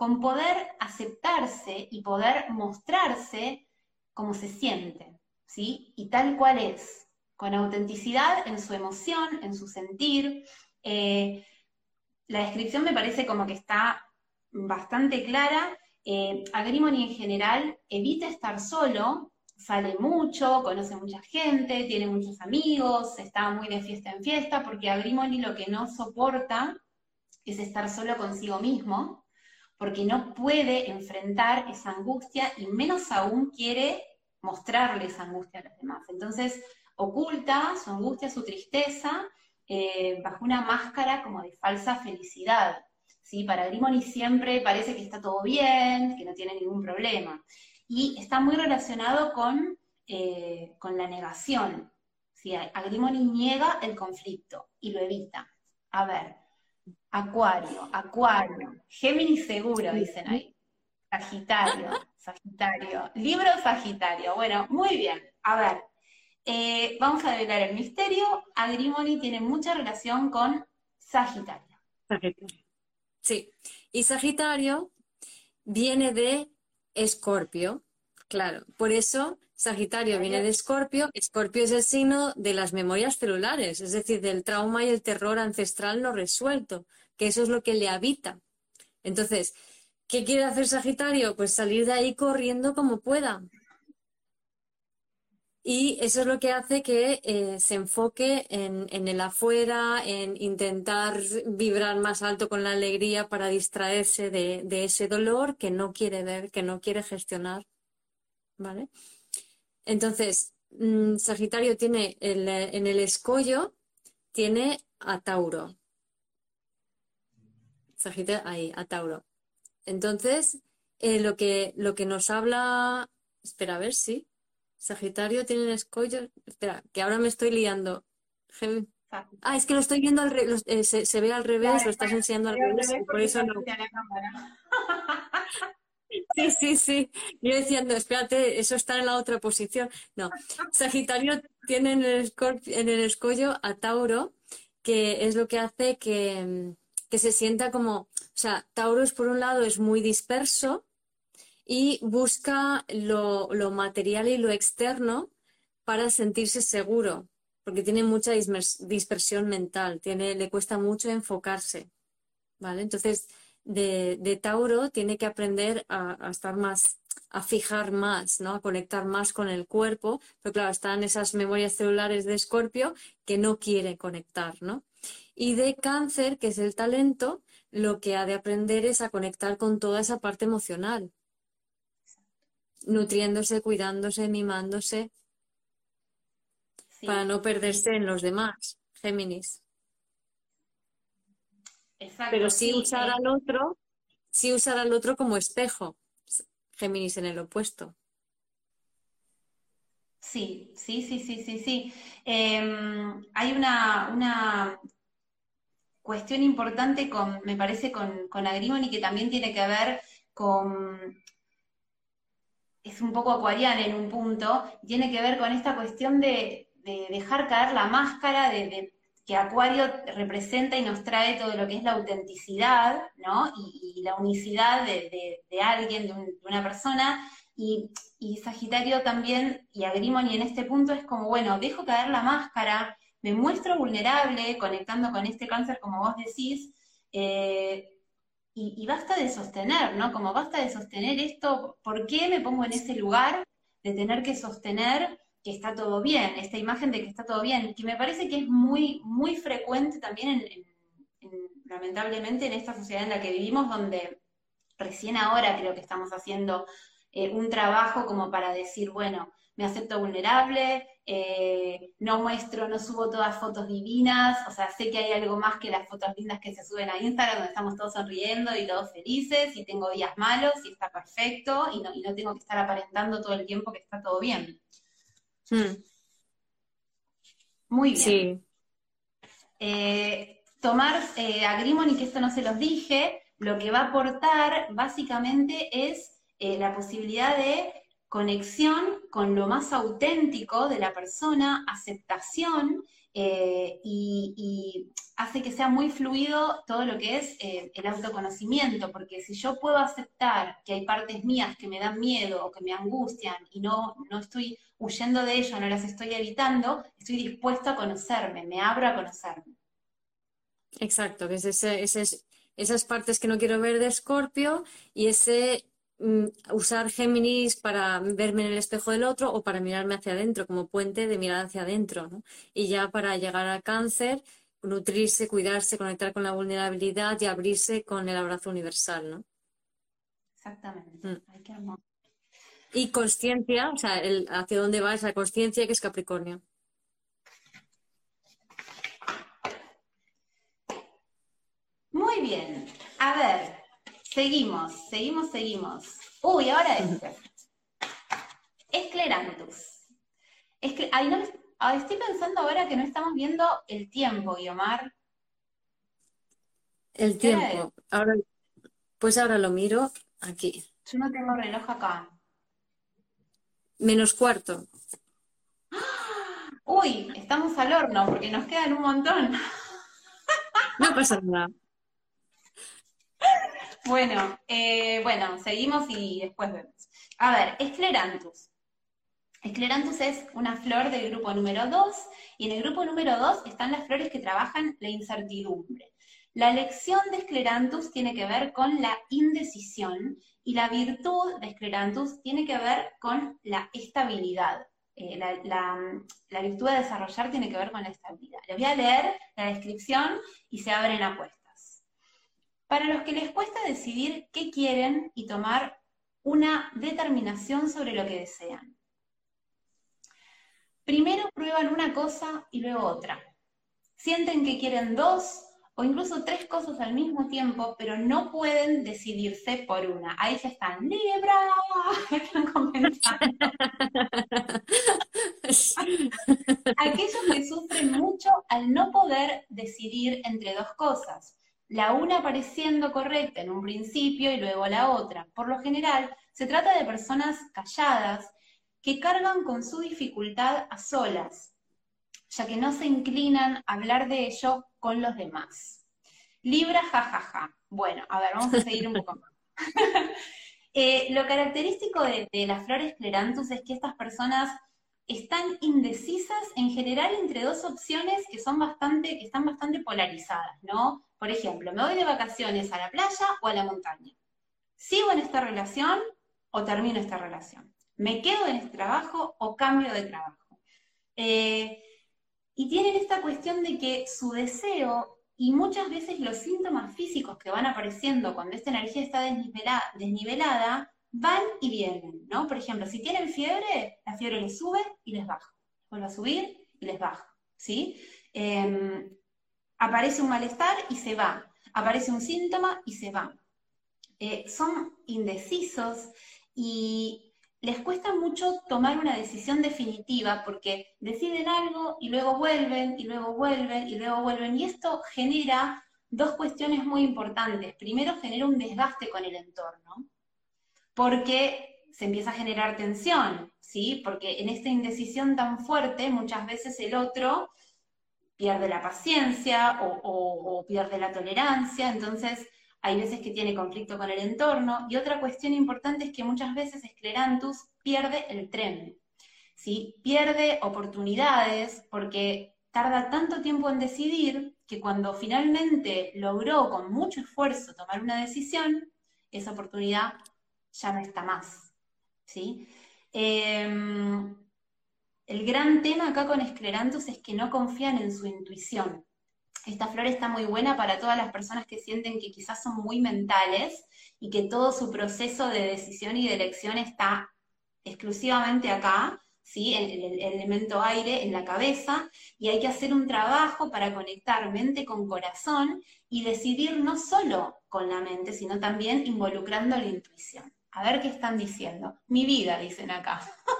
con poder aceptarse y poder mostrarse como se siente, ¿sí? Y tal cual es, con autenticidad en su emoción, en su sentir. Eh, la descripción me parece como que está bastante clara. Agrimony en general evita estar solo, sale mucho, conoce mucha gente, tiene muchos amigos, está muy de fiesta en fiesta, porque Agrimoni lo que no soporta es estar solo consigo mismo, porque no puede enfrentar esa angustia y menos aún quiere mostrarle esa angustia a los demás. Entonces oculta su angustia, su tristeza, eh, bajo una máscara como de falsa felicidad. ¿sí? Para Agrimoni siempre parece que está todo bien, que no tiene ningún problema y está muy relacionado con, eh, con la negación. ¿sí? Agrimoni niega el conflicto y lo evita. A ver, Acuario, Acuario, Géminis seguro, dicen ahí. Sagitario, Sagitario, libro Sagitario. Bueno, muy bien. A ver, eh, vamos a develar el misterio. Agrimoni tiene mucha relación con Sagitario. Sí, y Sagitario viene de Escorpio, claro. Por eso Sagitario viene de Escorpio. Escorpio es el signo de las memorias celulares, es decir, del trauma y el terror ancestral no resuelto, que eso es lo que le habita. Entonces, ¿qué quiere hacer Sagitario? Pues salir de ahí corriendo como pueda. Y eso es lo que hace que eh, se enfoque en, el afuera, en intentar vibrar más alto con la alegría para distraerse de, ese dolor que no quiere ver, que no quiere gestionar. ¿Vale? Entonces, mm, Sagitario tiene en el escollo, tiene a Tauro. Sagitario, ahí, a Tauro. Entonces, eh, lo, que, lo que nos habla Espera, a ver si. Sagitario tiene el escollo. Espera, que ahora me estoy liando. Ah, es que lo estoy viendo al revés, eh, se, ve al revés, lo estás enseñando al revés, por eso no. Sí, sí, sí. Yo diciendo, espérate, eso está en la otra posición. No. Sagitario tiene en el, en el escollo a Tauro, que es lo que hace que, que se sienta como. O sea, Tauro es por un lado es muy disperso y busca lo, lo material y lo externo para sentirse seguro porque tiene mucha dispersión mental, tiene, le cuesta mucho enfocarse. ¿Vale? Entonces, de, Tauro tiene que aprender a, estar más, a fijar más, ¿no? A conectar más con el cuerpo, pero claro, están esas memorias celulares de Escorpio que no quiere conectar, ¿no? Y de Cáncer, que es el talento, lo que ha de aprender es a conectar con toda esa parte emocional, nutriéndose, cuidándose, mimándose, para no perderse en los demás, Géminis. Exacto, Pero sí, usar eh. al otro, sí usar al otro como espejo, Géminis en el opuesto. Sí, sí, sí, sí, sí, sí. Em, hay una, una, cuestión importante con, me parece, con, con Agrimoni que también tiene que ver con, es un poco acuariana en un punto, tiene que ver con esta cuestión de, de dejar caer la máscara de, que Acuario representa y nos trae todo lo que es la autenticidad, ¿no? Y, la unicidad de, alguien, de, una persona. Y, Sagitario también, y Agrimoni en este punto es como, bueno, dejo caer la máscara, me muestro vulnerable, conectando con este cáncer, como vos decís, eh, y, basta de sostener, ¿no? Como basta de sostener esto, ¿por qué me pongo en ese lugar de tener que sostener que está todo bien, esta imagen de que está todo bien, que me parece que es muy, muy frecuente también, lamentablemente, en esta sociedad en la que vivimos, donde recién ahora creo que estamos haciendo eh, un trabajo como para decir, bueno, me acepto vulnerable, eh, no muestro, no subo todas fotos divinas, o sea, sé que hay algo más que las fotos lindas que se suben a Instagram, donde estamos todos sonriendo y todos felices, y tengo días malos, y está perfecto, y no, y no tengo que estar aparentando todo el tiempo que está todo bien. Mm. Muy bien. Sí. Eh, tomar eh, Agrimony, que esto no se los dije, lo que va a aportar básicamente es eh, la posibilidad de conexión con lo más auténtico de la persona, aceptación eh, y, hace que sea muy fluido todo lo que es el autoconocimiento, porque si yo puedo aceptar que hay partes mías que me dan miedo o que me angustian y no, no estoy huyendo de ello, no las estoy evitando, estoy dispuesto a conocerme, me abro a conocerme. Exacto, que es ese, esas partes que no quiero ver de Escorpio y ese usar Géminis para verme en el espejo del otro o para mirarme hacia adentro, como puente de mirar hacia adentro, ¿no? Y ya para llegar al cáncer, nutrirse, cuidarse, conectar con la vulnerabilidad y abrirse con el abrazo universal, ¿no? Exactamente. Mm. Ay, qué y consciencia, o sea, el, hacia dónde va esa consciencia que es Capricornio. Muy bien. A ver, seguimos, seguimos, seguimos. Uy, ahora este. Esclerantus. estoy pensando ahora que no estamos viendo el tiempo, Guiomar. El tiempo. Ahora, pues ahora lo miro aquí. Yo no tengo reloj acá menos cuarto. Uy, estamos al horno porque nos quedan un montón. No pasa nada. Bueno, eh, bueno, seguimos y después vemos. A ver, Esclerantus. Esclerantus es una flor del grupo número 2 y en el grupo número 2 están las flores que trabajan la incertidumbre. La lección de Esclerantus tiene que ver con la indecisión y la virtud de Esclerantus tiene que ver con la estabilidad. Eh, la, virtud de desarrollar tiene que ver con la estabilidad. Les voy a leer la descripción y se abren apuestas. Para los que les cuesta decidir qué quieren y tomar una determinación sobre lo que desean. Primero prueban una cosa y luego otra. Sienten que quieren dos o incluso tres cosas al mismo tiempo, pero no pueden decidirse por una. Ahí se están, Libra, están comentando. Aquellos que sufren mucho al no poder decidir entre dos cosas, la una pareciendo correcta en un principio y luego la otra. Por lo general, se trata de personas calladas que cargan con su dificultad a solas, ya que no se inclinan a hablar de ello con los demás. Libra, jajaja. Bueno, a ver, vamos a seguir un poco más. Eh, lo característico de, las flores clerantus es que estas personas están indecisas en general entre dos opciones que son bastante, que están bastante polarizadas, ¿no? Por ejemplo, me voy de vacaciones a la playa o a la montaña. ¿Sigo en esta relación o termino esta relación? ¿Me quedo en este trabajo o cambio de trabajo? Eh, y tienen esta cuestión de que su deseo y muchas veces los síntomas físicos que van apareciendo cuando esta energía está desnivelada, van y vienen, ¿no? Por ejemplo, si tienen fiebre, la fiebre les sube y les baja. Vuelve a subir y les baja, ¿sí? Em, aparece un malestar y se va. Aparece un síntoma y se va. Eh, son indecisos y les cuesta mucho tomar una decisión definitiva porque deciden algo y luego vuelven y luego vuelven y luego vuelven. Y esto genera dos cuestiones muy importantes. Primero, genera un desgaste con el entorno, porque se empieza a generar tensión, ¿sí? Porque en esta indecisión tan fuerte, muchas veces el otro pierde la paciencia o, pierde la tolerancia, entonces hay veces que tiene conflicto con el entorno, y otra cuestión importante es que muchas veces Esclerantus pierde el tren, ¿sí? pierde oportunidades porque tarda tanto tiempo en decidir que cuando finalmente logró con mucho esfuerzo tomar una decisión, esa oportunidad ya no está más. ¿sí? Em, el gran tema acá con Esclerantus es que no confían en su intuición. Esta flor está muy buena para todas las personas que sienten que quizás son muy mentales y que todo su proceso de decisión y de elección está exclusivamente acá, ¿sí? el, el, elemento aire en la cabeza, y hay que hacer un trabajo para conectar mente con corazón y decidir no solo con la mente, sino también involucrando la intuición. A ver qué están diciendo. Mi vida, dicen acá.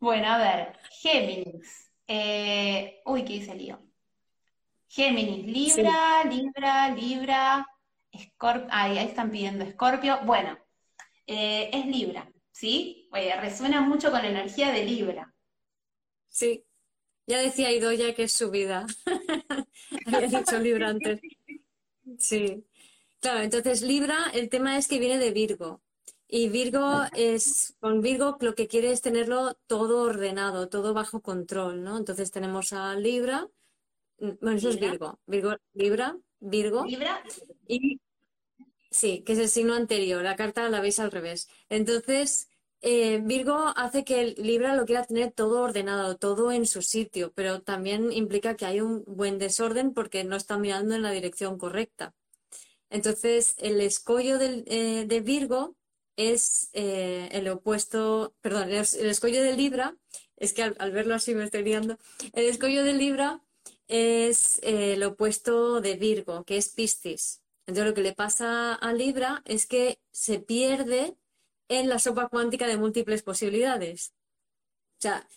bueno, a ver, Géminis. Eh, uy, ¿qué dice lío? Géminis, Libra, Libra, Libra, Scorpio, ahí, están pidiendo Escorpio. Bueno, eh, es Libra, ¿sí? resuena mucho con la energía de Libra. Sí, ya decía Idoya que es su vida. Había dicho Libra antes. Sí. Claro, entonces Libra, el tema es que viene de Virgo. Y Virgo es, con Virgo lo que quiere es tenerlo todo ordenado, todo bajo control, ¿no? Entonces tenemos a Libra, bueno, eso es Virgo. Virgo, Libra, Virgo. Libra. Y sí, que es el signo anterior. La carta la veis al revés. Entonces, eh, Virgo hace que el Libra lo quiera tener todo ordenado, todo en su sitio, pero también implica que hay un buen desorden porque no está mirando en la dirección correcta. Entonces, el escollo eh, de Virgo es eh, el opuesto, perdón, el, escollo de Libra, es que al, verlo así me estoy liando, el escollo de Libra es eh, el opuesto de Virgo, que es Piscis. Entonces lo que le pasa a Libra es que se pierde en la sopa cuántica de múltiples posibilidades. O sea,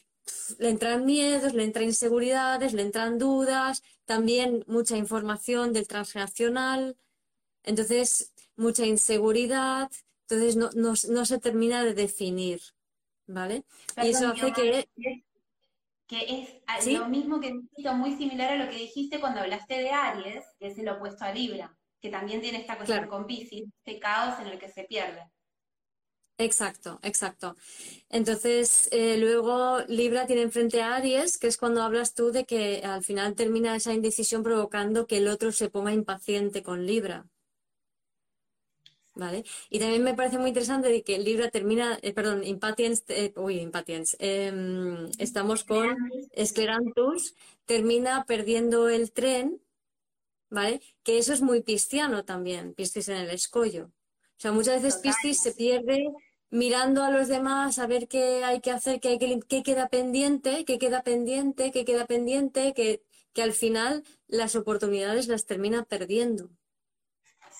le entran miedos, le entran inseguridades, le entran dudas, también mucha información del transgeneracional, entonces mucha inseguridad, entonces no, se termina de definir, ¿vale? y eso hace que que es lo mismo que muy similar a lo que dijiste cuando hablaste de Aries, que es el opuesto a Libra, que también tiene esta cuestión con Pisces, este caos en el que se pierde. Exacto, exacto. Entonces, eh, luego Libra tiene enfrente a Aries, que es cuando hablas tú de que al final termina esa indecisión provocando que el otro se ponga impaciente con Libra. ¿Vale? Y también me parece muy interesante de que el Libra termina, eh, perdón, Impatience, eh, uy, Impatience, em, estamos con Esclerantus, termina perdiendo el tren, ¿vale? Que eso es muy pistiano también, Piscis en el escollo. O sea, muchas veces Piscis se pierde mirando a los demás a ver qué hay que hacer, qué, hay que, qué queda pendiente, qué queda pendiente, qué queda pendiente, que que al final las oportunidades las termina perdiendo.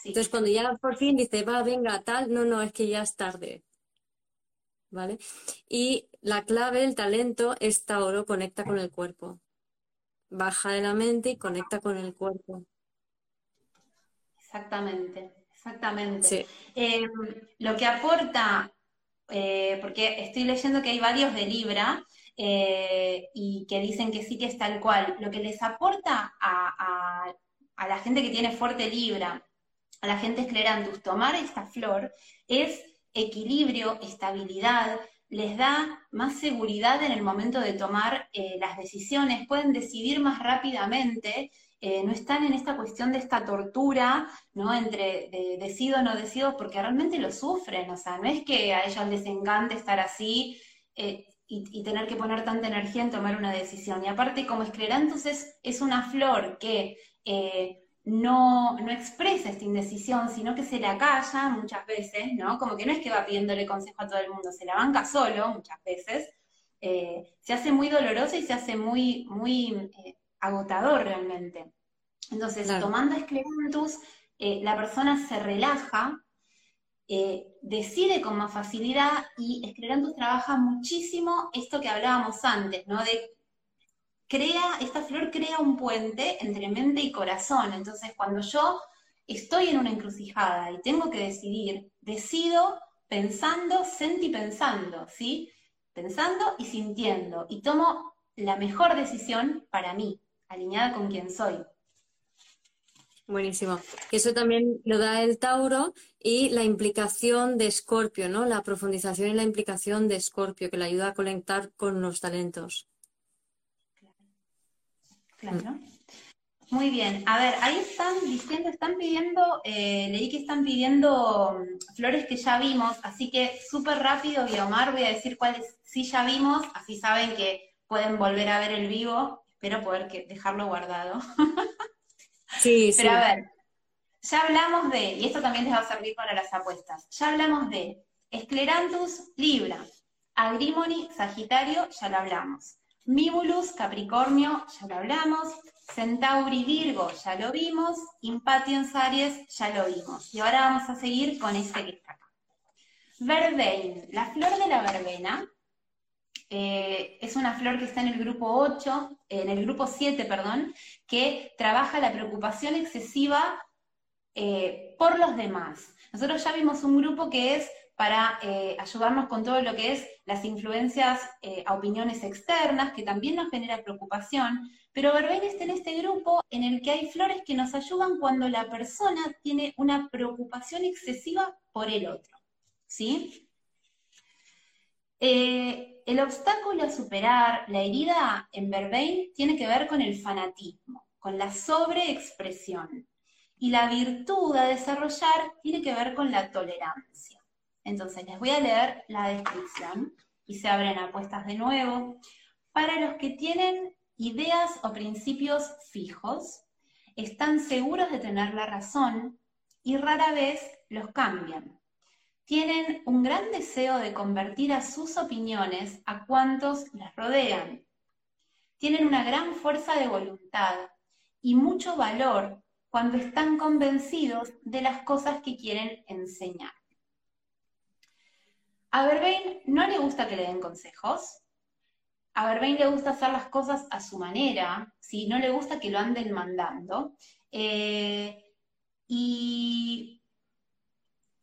Entonces, cuando ya por fin dice, va, venga, tal, no, no, es que ya es tarde. ¿Vale? Y la clave, el talento, es Tauro, conecta con el cuerpo. Baja de la mente y conecta con el cuerpo. Exactamente, exactamente. Em, lo que aporta, eh, porque estoy leyendo que hay varios de Libra eh, y que dicen que sí que es tal cual, lo que les aporta a, a la gente que tiene fuerte Libra, a la gente esclerantus, tomar esta flor es equilibrio, estabilidad, les da más seguridad en el momento de tomar eh, las decisiones, pueden decidir más rápidamente, eh, no están en esta cuestión de esta tortura, ¿no? Entre decido o no decido, porque realmente lo sufren, o sea, no es que a ellos les encante estar así eh, y, tener que poner tanta energía en tomar una decisión. Y aparte, como esclerantus es, es una flor que no, no expresa esta indecisión, sino que se la calla muchas veces, ¿no? Como que no es que va pidiéndole consejo a todo el mundo, se la banca solo muchas veces. Eh, se hace muy doloroso y se hace muy, muy eh, agotador realmente. Entonces, tomando esclerantus, eh, la persona se relaja, decide con más facilidad y esclerantus trabaja muchísimo esto que hablábamos antes, ¿no? De crea, esta flor crea un puente entre mente y corazón. Entonces, cuando yo estoy en una encrucijada y tengo que decidir, decido pensando, senti pensando, ¿sí? Pensando y sintiendo. Y tomo la mejor decisión para mí, alineada con quien soy. Buenísimo. Eso también lo da el Tauro y la implicación de Escorpio, ¿no? La profundización y la implicación de Escorpio, que le ayuda a conectar con los talentos. Claro. Muy bien. A ver, ahí están diciendo, están pidiendo, eh, leí que están pidiendo mm, flores que ya vimos, así que súper rápido, Guiomar, voy a decir cuáles sí ya vimos, así saben que pueden volver a ver el vivo. Espero poder dejarlo guardado. Sí, Pero a ver, ya hablamos de, y esto también les va a servir para las apuestas, ya hablamos de Esclerantus Libra, Agrimony Sagitario, ya lo hablamos. Mibulus, Capricornio, ya lo hablamos. Centauri, Virgo, ya lo vimos. Impatiens, Aries, ya lo vimos. Y ahora vamos a seguir con este que está acá. Verbein, la flor de la verbena, eh, es una flor que está en el grupo 8, en el grupo 7, perdón, que trabaja la preocupación excesiva eh, por los demás. Nosotros ya vimos un grupo que es para eh, ayudarnos con todo lo que es las influencias eh, a opiniones externas, que también nos genera preocupación, pero Verbena está en este grupo en el que hay flores que nos ayudan cuando la persona tiene una preocupación excesiva por el otro. ¿Sí? Eh, el obstáculo a superar, la herida en Verbein, tiene que ver con el fanatismo, con la sobreexpresión. Y la virtud a desarrollar tiene que ver con la tolerancia. Entonces, les voy a leer la descripción y se abren apuestas de nuevo. Para los que tienen ideas o principios fijos, están seguros de tener la razón y rara vez los cambian. Tienen un gran deseo de convertir a sus opiniones a cuantos les rodean. Tienen una gran fuerza de voluntad y mucho valor cuando están convencidos de las cosas que quieren enseñar. A Verbein no le gusta que le den consejos. A Verbein le gusta hacer las cosas a su manera, ¿sí? no le gusta que lo anden mandando. Eh, y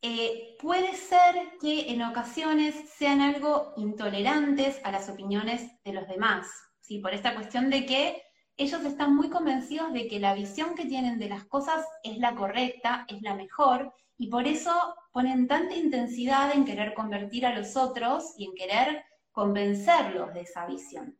eh, puede ser que en ocasiones sean algo intolerantes a las opiniones de los demás, ¿sí? por esta cuestión de que ellos están muy convencidos de que la visión que tienen de las cosas es la correcta, es la mejor, y por eso ponen tanta intensidad en querer convertir a los otros y en querer convencerlos de esa visión.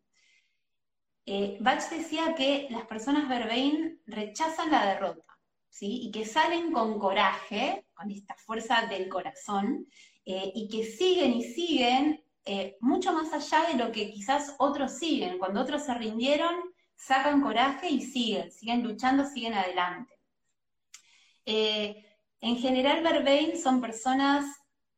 Eh, Bach decía que las personas Verbein rechazan la derrota, ¿sí? y que salen con coraje, con esta fuerza del corazón, eh, y que siguen y siguen eh, mucho más allá de lo que quizás otros siguen. Cuando otros se rindieron, sacan coraje y siguen, siguen luchando, siguen adelante. En general, Verbein son personas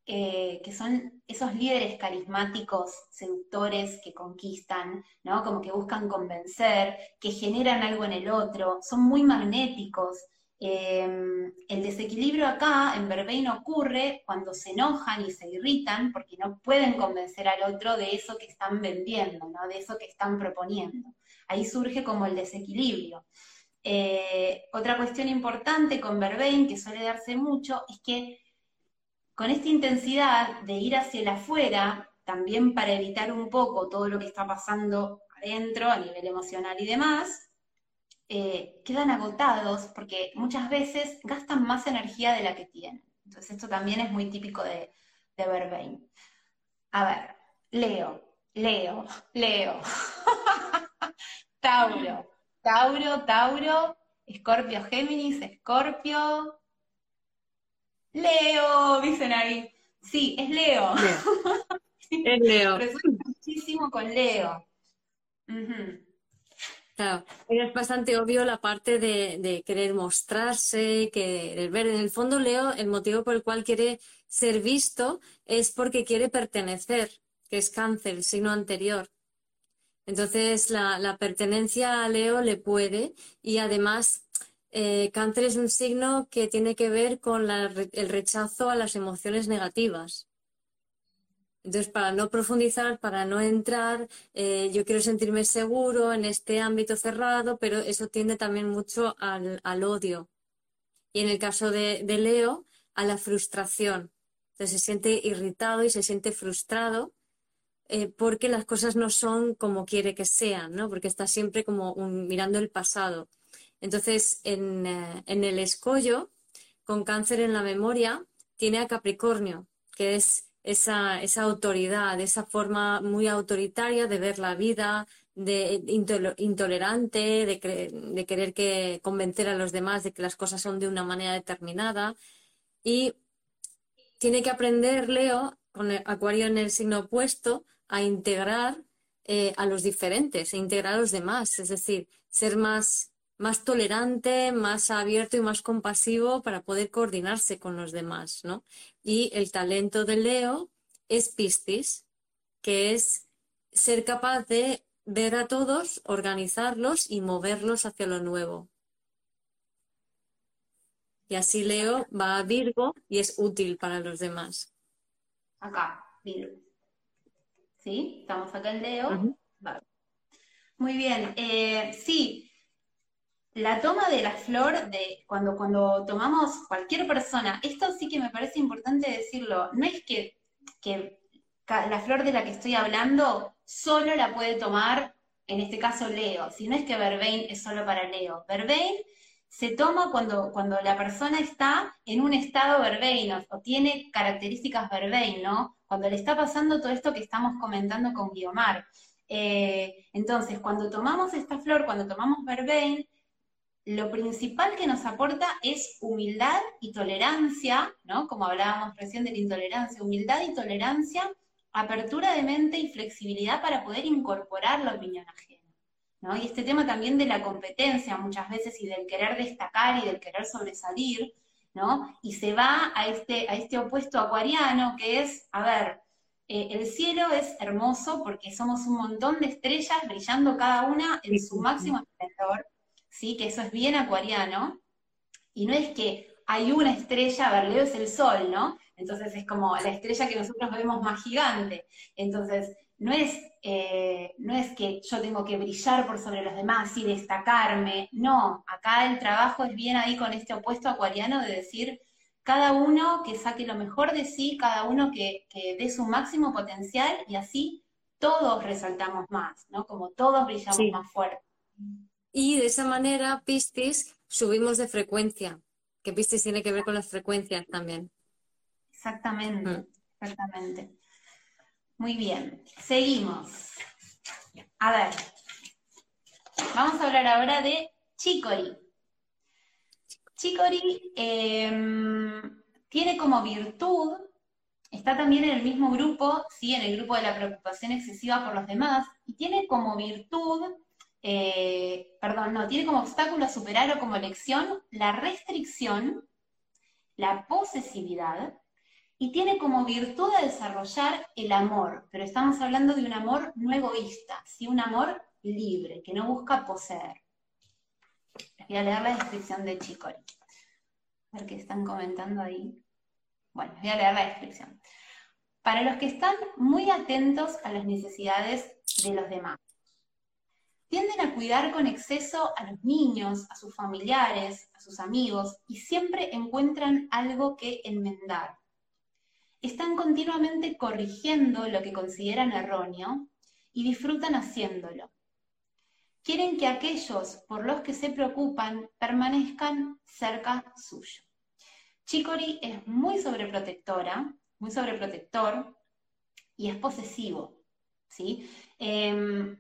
eh, que son esos líderes carismáticos, seductores que conquistan, ¿no? Como que buscan convencer, que generan algo en el otro, son muy magnéticos. Em, el desequilibrio acá en Verbein ocurre cuando se enojan y se irritan porque no pueden convencer al otro de eso que están vendiendo, ¿no? de eso que están proponiendo. Ahí surge como el desequilibrio. Eh, otra cuestión importante con Verbein, que suele darse mucho, es que con esta intensidad de ir hacia el afuera, también para evitar un poco todo lo que está pasando adentro a nivel emocional y demás, eh, quedan agotados porque muchas veces gastan más energía de la que tienen. Entonces esto también es muy típico de, de Verbein. A ver, Leo, Leo, Leo. Tauro, Tauro, Tauro, Escorpio, Géminis, Escorpio, Leo, dicen ahí. Sí, es Leo. Es Leo. Muchísimo con Leo. Claro, es bastante obvio la parte de, querer mostrarse, que ver. En el fondo, Leo, el motivo por el cual quiere ser visto es porque quiere pertenecer, que es cáncer, el signo anterior. Entonces, la, pertenencia a Leo le puede y además eh, cáncer es un signo que tiene que ver con el rechazo a las emociones negativas. Entonces, para no profundizar, para no entrar, eh, yo quiero sentirme seguro en este ámbito cerrado, pero eso tiende también mucho al, odio. Y en el caso de, Leo, a la frustración. Entonces se siente irritado y se siente frustrado eh, porque las cosas no son como quiere que sean, ¿no? Porque está siempre como mirando el pasado. Entonces, eh, en, el escollo, con cáncer en la memoria, tiene a Capricornio, que es esa, autoridad, esa forma muy autoritaria de ver la vida, de intolerante, de, querer que, convencer a los demás de que las cosas son de una manera determinada. Y tiene que aprender, Leo, con el Acuario en el signo opuesto, a integrar eh, a los diferentes, a integrar a los demás, es decir, ser más más tolerante, más abierto y más compasivo para poder coordinarse con los demás, ¿no? Y el talento de Leo es Piscis, que es ser capaz de ver a todos, organizarlos y moverlos hacia lo nuevo. Y así Leo va a Virgo y es útil para los demás. Acá, Virgo. ¿Sí? Estamos acá en Leo. Muy bien. Eh, sí, la toma de la flor, de cuando, cuando tomamos cualquier persona, esto sí que me parece importante decirlo, no es que, que la flor de la que estoy hablando solo la puede tomar, en este caso Leo, si no es que Verbein es solo para Leo. Verbein se toma cuando, cuando la persona está en un estado Verbein o, tiene características Verbein. Cuando le está pasando todo esto que estamos comentando con Guiomar. Eh, entonces, cuando tomamos esta flor, cuando tomamos Verbein, lo principal que nos aporta es humildad y tolerancia, ¿no? Como hablábamos recién de la intolerancia, humildad y tolerancia, apertura de mente y flexibilidad para poder incorporar la opinión ajena. ¿No? Y este tema también de la competencia muchas veces y del querer destacar y del querer sobresalir, ¿no? Y se va a este, a este opuesto acuariano que es, a ver, eh, el cielo es hermoso porque somos un montón de estrellas brillando cada una en su máximo esplendor, ¿sí? que eso es bien acuariano, y no es que hay una estrella, a ver, Leo es el sol, ¿no? Entonces es como la estrella que nosotros vemos más gigante. Entonces, no es, eh, no es que yo tengo que brillar por sobre los demás y destacarme, no, acá el trabajo es bien ahí con este opuesto acuariano de decir, cada uno que saque lo mejor de sí, cada uno que, que dé su máximo potencial y así todos resaltamos más, ¿no? Como todos brillamos más fuerte. Y de esa manera, Piscis, subimos de frecuencia, que Piscis tiene que ver con las frecuencias también. Exactamente, mm. exactamente. Muy bien, seguimos. A ver, vamos a hablar ahora de Chicori. Chicori em, tiene como virtud, está también en el mismo grupo, sí, en el grupo de la preocupación excesiva por los demás, y tiene como virtud eh, perdón, no, tiene como obstáculo a superar o como lección la restricción, la posesividad y tiene como virtud de desarrollar el amor, pero estamos hablando de un amor no egoísta, ¿sí? un amor libre, que no busca poseer. Les voy a leer la descripción de Chicori. A ver qué están comentando ahí. Bueno, les voy a leer la descripción. Para los que están muy atentos a las necesidades de los demás. Tienden a cuidar con exceso a los niños, a sus familiares, a sus amigos, y siempre encuentran algo que enmendar están continuamente corrigiendo lo que consideran erróneo y disfrutan haciéndolo. Quieren que aquellos por los que se preocupan permanezcan cerca suyo. Chicori es muy sobreprotectora, muy sobreprotector y es posesivo. ¿sí? Em,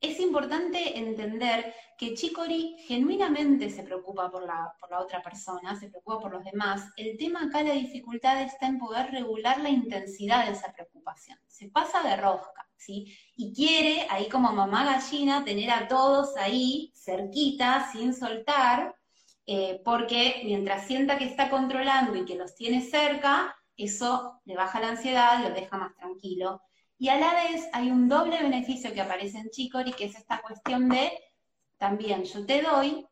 es importante entender que Chicori genuinamente se preocupa por la, por la otra persona, se preocupa por los demás. El tema acá, la dificultad está en poder regular la intensidad de esa preocupación. Se pasa de rosca, ¿sí? Y quiere, ahí como mamá gallina, tener a todos ahí, cerquita, sin soltar, eh, porque mientras sienta que está controlando y que los tiene cerca, eso le baja la ansiedad, lo deja más tranquilo. Y a la vez hay un doble beneficio que aparece en Chicory, que es esta cuestión de también yo te doy,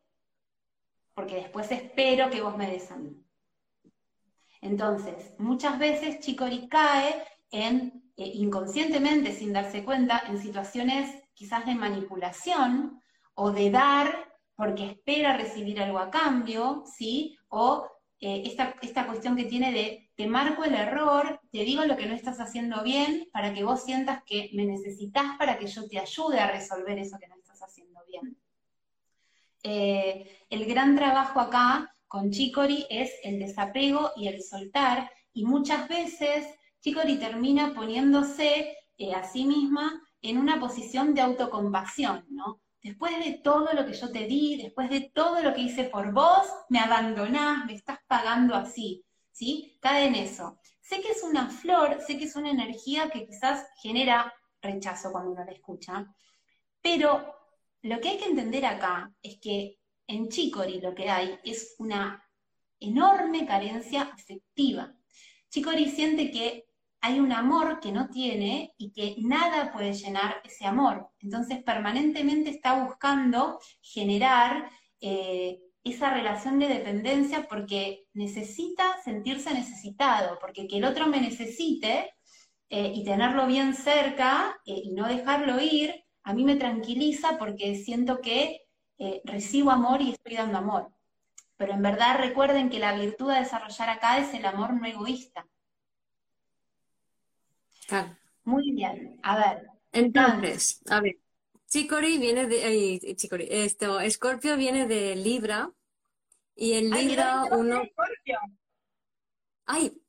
porque después espero que vos me des a mí. Entonces, muchas veces Chicory cae en, eh, inconscientemente, sin darse cuenta, en situaciones quizás de manipulación o de dar porque espera recibir algo a cambio, ¿sí? O eh, esta, esta cuestión que tiene de te marco el error, te digo lo que no estás haciendo bien, para que vos sientas que me necesitas para que yo te ayude a resolver eso que no estás haciendo bien. Eh, el gran trabajo acá con Chicori es el desapego y el soltar, y muchas veces Chicori termina poniéndose eh, a sí misma en una posición de autocompasión, ¿no? Después de todo lo que yo te di, después de todo lo que hice por vos, me abandonás, me estás pagando así, ¿sí? Cae en eso. Sé que es una flor, sé que es una energía que quizás genera rechazo cuando uno la escucha, pero lo que hay que entender acá es que en Chicori lo que hay es una enorme carencia afectiva. Chicori siente que hay un amor que no tiene y que nada puede llenar ese amor. Entonces permanentemente está buscando generar eh, esa relación de dependencia porque necesita sentirse necesitado, porque que el otro me necesite eh, y tenerlo bien cerca eh, y no dejarlo ir, a mí me tranquiliza porque siento que recibo amor y estoy dando amor. Pero en verdad recuerden que la virtud a desarrollar acá es el amor no egoísta muy bien, a ver. Entonces, a ver, Chicori viene de, esto, Escorpio viene de Libra y en Libra uno... ¡Ay!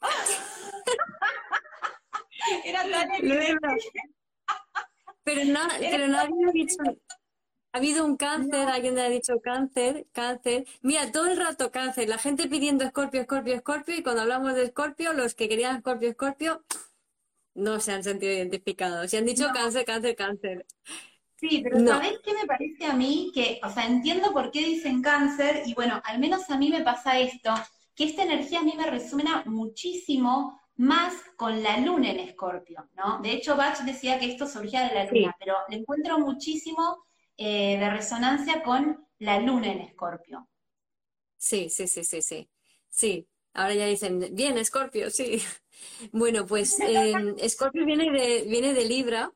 Era tan Pero, no, pero nadie ha dicho... Ha habido un cáncer, alguien le ha dicho cáncer, cáncer. Mira, todo el rato cáncer, la gente pidiendo Escorpio, Escorpio, Escorpio, y cuando hablamos de Escorpio, los que querían Escorpio, Escorpio, no se han sentido identificados. Se han dicho cáncer, cáncer, cáncer. Sí, pero no. ¿sabés qué me parece a mí? Que, o sea, entiendo por qué dicen cáncer y bueno, al menos a mí me pasa esto, que esta energía a mí me resuena muchísimo más con la luna en Escorpio, ¿no? De hecho, Bach decía que esto surgía de la luna, pero le encuentro muchísimo eh, de resonancia con la luna en Escorpio. Sí, sí, sí, sí, sí. Sí, ahora ya dicen, bien, Escorpio, sí. Bueno, pues Escorpio viene de, viene de Libra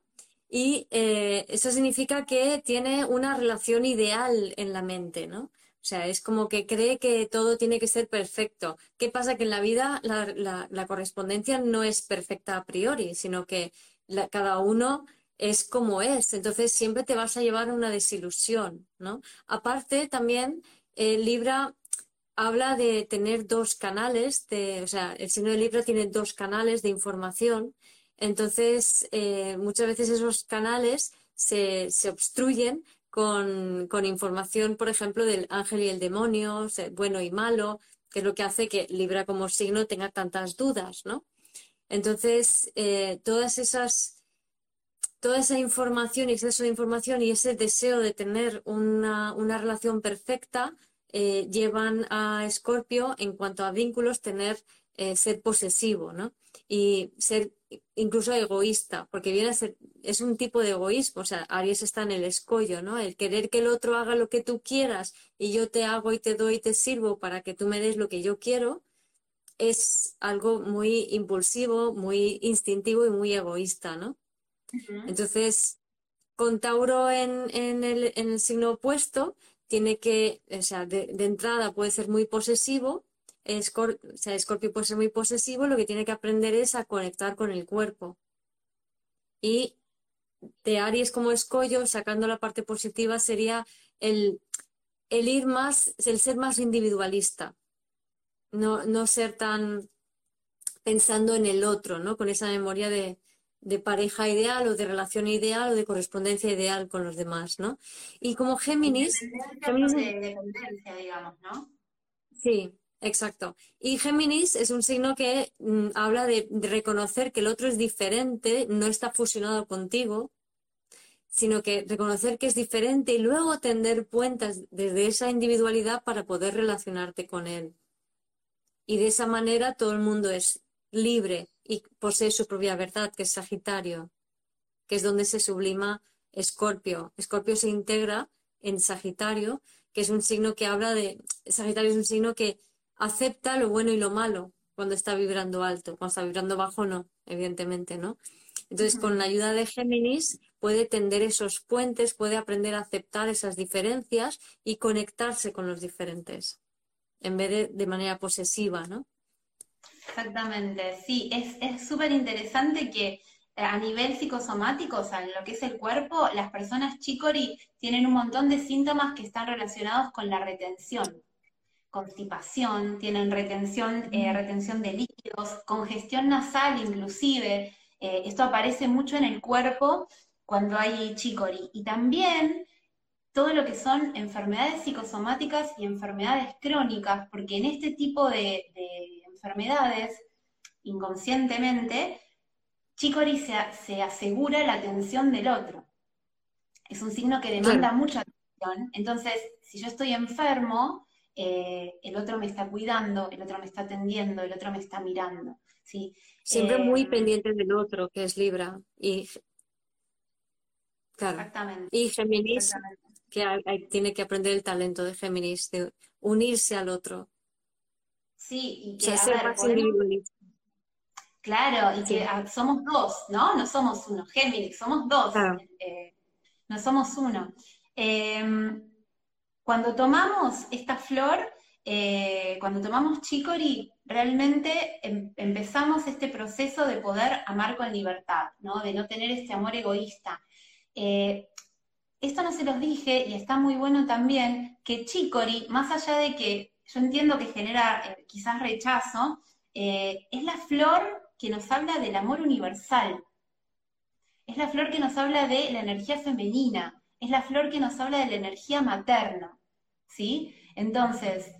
y eh, eso significa que tiene una relación ideal en la mente, ¿no? O sea, es como que cree que todo tiene que ser perfecto. ¿Qué pasa? Que en la vida la, correspondencia no es perfecta a priori, sino que cada uno es como es. Entonces siempre te vas a llevar una desilusión, ¿no? Aparte, también eh, Libra habla de tener dos canales, de, o sea, el signo de Libra tiene dos canales de información, entonces eh, muchas veces esos canales se, obstruyen con, información, por ejemplo, del ángel y el demonio, bueno y malo, que es lo que hace que Libra como signo tenga tantas dudas, ¿no? Entonces, eh, todas esas, toda esa información y exceso de información y ese deseo de tener una, una relación perfecta, eh, llevan a Escorpio, en cuanto a vínculos, tener eh, ser posesivo, ¿no? Y ser incluso egoísta, porque viene a ser, es un tipo de egoísmo, o sea, Aries está en el escollo, ¿no? El querer que el otro haga lo que tú quieras y yo te hago y te doy y te sirvo para que tú me des lo que yo quiero, es algo muy impulsivo, muy instintivo y muy egoísta, ¿no? Entonces, con Tauro en, el, signo opuesto, tiene que, o sea, de, entrada puede ser muy posesivo, o sea, Escorpio puede ser muy posesivo, lo que tiene que aprender es a conectar con el cuerpo. Y de Aries como escollo, sacando la parte positiva, sería el, el ir más, el ser más individualista no, no ser tan pensando en el otro, ¿no? Con esa memoria de, pareja ideal o de relación ideal o de correspondencia ideal con los demás, ¿no? Y como Géminis... Géminis de dependencia, digamos, ¿no? Sí, exacto. Y Géminis es un signo que mm, habla de, reconocer que el otro es diferente, no está fusionado contigo, sino que reconocer que es diferente y luego tender puentes desde esa individualidad para poder relacionarte con él y de esa manera todo el mundo es libre y posee su propia verdad, que es Sagitario, que es donde se sublima Escorpio. Escorpio se integra en Sagitario, que es un signo que habla de... Sagitario es un signo que acepta lo bueno y lo malo cuando está vibrando alto, cuando está vibrando bajo no, evidentemente, ¿no? Entonces, con la ayuda de Géminis puede tender esos puentes, puede aprender a aceptar esas diferencias y conectarse con los diferentes en vez de de manera posesiva, ¿no? Exactamente, sí, es súper interesante que eh, a nivel psicosomático, o sea, en lo que es el cuerpo, las personas chicori tienen un montón de síntomas que están relacionados con la retención, constipación, tienen retención, eh, retención de líquidos, congestión nasal inclusive, eh, esto aparece mucho en el cuerpo cuando hay chicori. Y también todo lo que son enfermedades psicosomáticas y enfermedades crónicas, porque en este tipo de, enfermedades, inconscientemente, Chicori se, asegura la atención del otro. Es un signo que demanda mucha atención. Entonces, si yo estoy enfermo, eh, el otro me está cuidando, el otro me está atendiendo, el otro me está mirando. ¿sí? Siempre muy eh, pendiente del otro, que es Libra. Y, Exactamente. Y Géminis que tiene que aprender el talento de Géminis, de unirse al otro. Sí, y que Claro, y que somos dos, ¿no? No somos uno, Géminis, somos dos, eh, no somos uno. Em, cuando tomamos esta flor, eh, cuando tomamos chicory, realmente em, empezamos este proceso de poder amar con libertad, ¿no? De no tener este amor egoísta. Eh, esto no se los dije y está muy bueno también, que Chicory, más allá de que yo entiendo que genera eh, quizás rechazo, eh, es la flor que nos habla del amor universal. Es la flor que nos habla de la energía femenina, es la flor que nos habla de la energía materna, ¿sí? Entonces,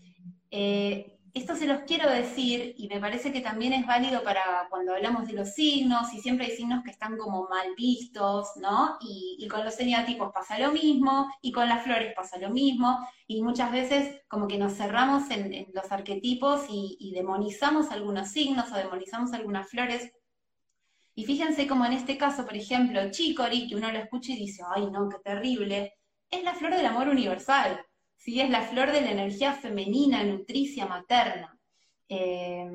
eh, esto se los quiero decir y me parece que también es válido para cuando hablamos de los signos y siempre hay signos que están como mal vistos, ¿no? Y, con los eneatipos pasa lo mismo y con las flores pasa lo mismo y muchas veces como que nos cerramos en, los arquetipos y, demonizamos algunos signos o demonizamos algunas flores. Y fíjense como en este caso, por ejemplo, Chicory, que uno lo escucha y dice, ay no, qué terrible, es la flor del amor universal. ¿Sí? Es la flor de la energía femenina, nutricia, materna, eh,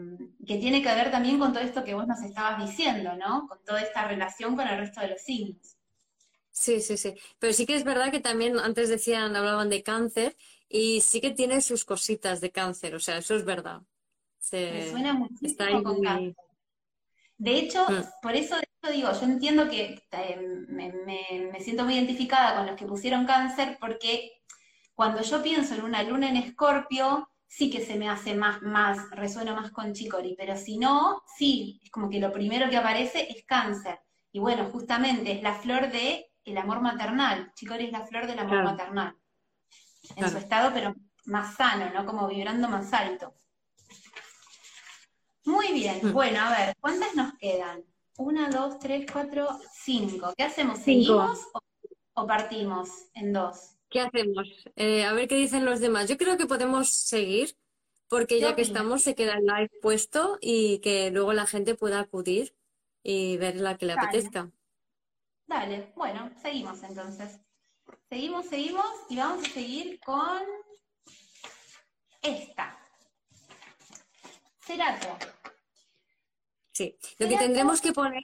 que tiene que ver también con todo esto que vos nos estabas diciendo, ¿no? Con toda esta relación con el resto de los signos. Sí, sí, sí. Pero sí que es verdad que también antes decían, hablaban de cáncer y sí que tiene sus cositas de cáncer, o sea, eso es verdad. Me suena muchísimo con cáncer. De hecho, mm. por eso, digo, yo entiendo que eh, me, me, siento muy identificada con los que pusieron cáncer porque cuando yo pienso en una luna en escorpio, sí que se me hace más, más, resuena más con Chicori, pero si no, sí, es como que lo primero que aparece es cáncer. Y bueno, justamente es la flor de el amor maternal. Chicori es la flor del amor maternal. En su estado, pero más sano, ¿no? Como vibrando más alto. Muy bien, mm. bueno, a ver, ¿cuántas nos quedan? Una, dos, tres, cuatro, cinco. ¿Qué hacemos? ¿Seguimos o partimos en dos? ¿Qué hacemos? Eh, a ver qué dicen los demás. Yo creo que podemos seguir porque ya que estamos se queda el live puesto y que luego la gente pueda acudir y ver la que le apetezca. Dale, bueno, seguimos entonces. Seguimos, seguimos y vamos a seguir con esta. Cerato. Sí, lo que tendremos que poner,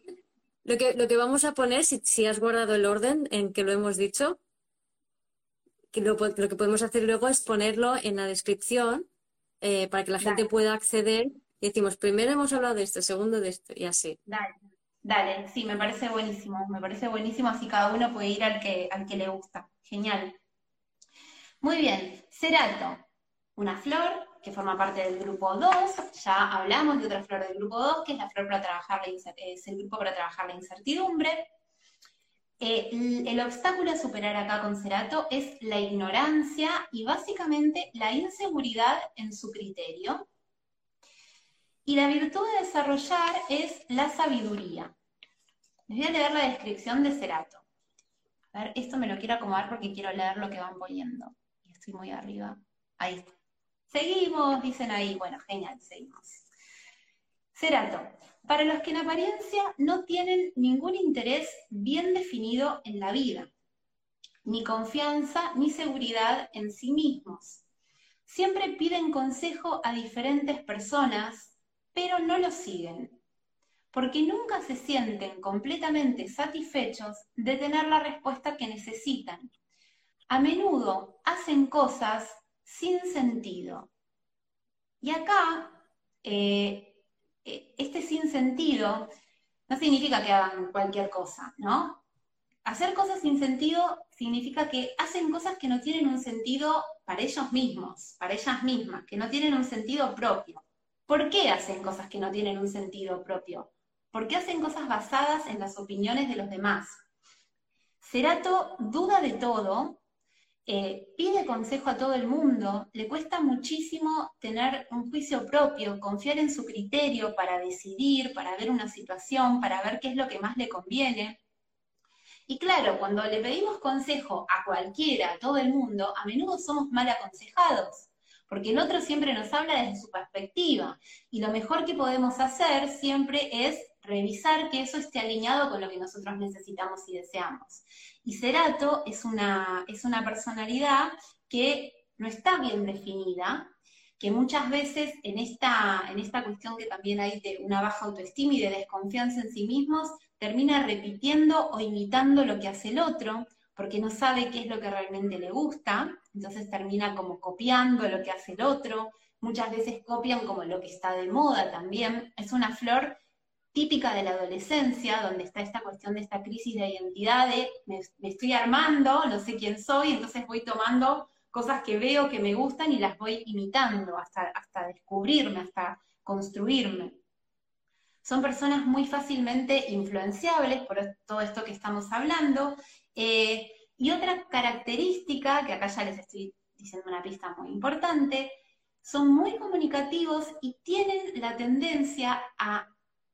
lo que, lo que vamos a poner, si, has guardado el orden en que lo hemos dicho, que lo, que podemos hacer luego es ponerlo en la descripción eh, para que la gente pueda acceder y decimos, primero hemos hablado de esto, segundo de esto, y así. Dale, dale, sí, me parece buenísimo, me parece buenísimo, así cada uno puede ir al que, al que le gusta. Genial. Muy bien, cerato, una flor que forma parte del grupo 2. Ya hablamos de otra flor del grupo 2, que es la flor para trabajar la es el grupo para trabajar la incertidumbre. Eh, el, obstáculo a superar acá con Cerato es la ignorancia y básicamente la inseguridad en su criterio. Y la virtud de desarrollar es la sabiduría. Les voy a leer la descripción de Cerato. A ver, esto me lo quiero acomodar porque quiero leer lo que van poniendo. Estoy muy arriba. Ahí está. Seguimos, dicen ahí. Bueno, genial, seguimos. Cerato, para los que en apariencia no tienen ningún interés bien definido en la vida, ni confianza ni seguridad en sí mismos. Siempre piden consejo a diferentes personas, pero no lo siguen, porque nunca se sienten completamente satisfechos de tener la respuesta que necesitan. A menudo hacen cosas sin sentido. Y acá, eh, este sin sentido no significa que hagan cualquier cosa, ¿no? Hacer cosas sin sentido significa que hacen cosas que no tienen un sentido para ellos mismos, para ellas mismas, que no tienen un sentido propio. ¿Por qué hacen cosas que no tienen un sentido propio? Porque hacen cosas basadas en las opiniones de los demás. Cerato duda de todo eh, pide consejo a todo el mundo, le cuesta muchísimo tener un juicio propio, confiar en su criterio para decidir, para ver una situación, para ver qué es lo que más le conviene. Y claro, cuando le pedimos consejo a cualquiera, a todo el mundo, a menudo somos mal aconsejados, porque el otro siempre nos habla desde su perspectiva. Y lo mejor que podemos hacer siempre es revisar que eso esté alineado con lo que nosotros necesitamos y deseamos. Y Cerato es una, es una personalidad que no está bien definida, que muchas veces en esta, en esta cuestión que también hay de una baja autoestima y de desconfianza en sí mismos, termina repitiendo o imitando lo que hace el otro, porque no sabe qué es lo que realmente le gusta, entonces termina como copiando lo que hace el otro, muchas veces copian como lo que está de moda también, es una flor típica de la adolescencia, donde está esta cuestión de esta crisis de identidad, de me, estoy armando, no sé quién soy, entonces voy tomando cosas que veo que me gustan y las voy imitando hasta, hasta descubrirme, hasta construirme. Son personas muy fácilmente influenciables por todo esto que estamos hablando. Eh, y otra característica, que acá ya les estoy diciendo una pista muy importante, son muy comunicativos y tienen la tendencia a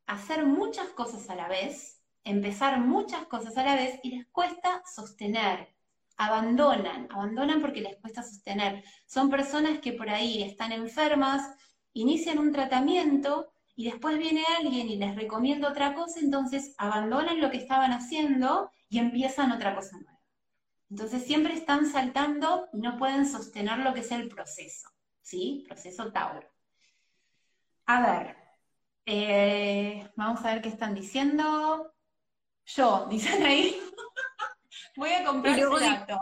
hacer muchas cosas a la vez, empezar muchas cosas a la vez y les cuesta sostener, abandonan, abandonan porque les cuesta sostener. Son personas que por ahí están enfermas, inician un tratamiento y después viene alguien y les recomienda otra cosa, entonces abandonan lo que estaban haciendo y empiezan otra cosa nueva. Entonces siempre están saltando y no pueden sostener lo que es el proceso, ¿sí? Proceso Tauro. A ver, eh, vamos a ver qué están diciendo. Yo, dicen ahí. Voy a comprar ese dato.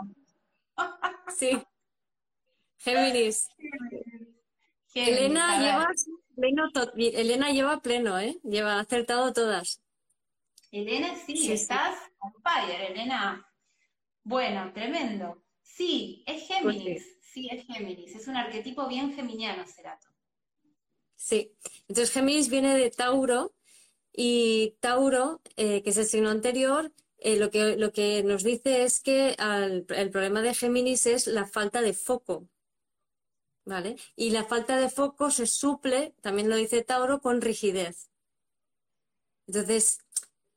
sí. Géminis. Elena lleva pleno, Elena lleva pleno, ¿eh? Lleva acertado todas. Elena, sí, estás on fire, Elena. Bueno, tremendo. Sí, es pues Géminis. sí. es Géminis. Es un arquetipo bien geminiano, Cerato. Sí, entonces Géminis viene de Tauro y Tauro, eh, que es el signo anterior, eh, lo, que, lo que nos dice es que el problema de Géminis es la falta de foco. ¿Vale? Y la falta de foco se suple, también lo dice Tauro, con rigidez. Entonces,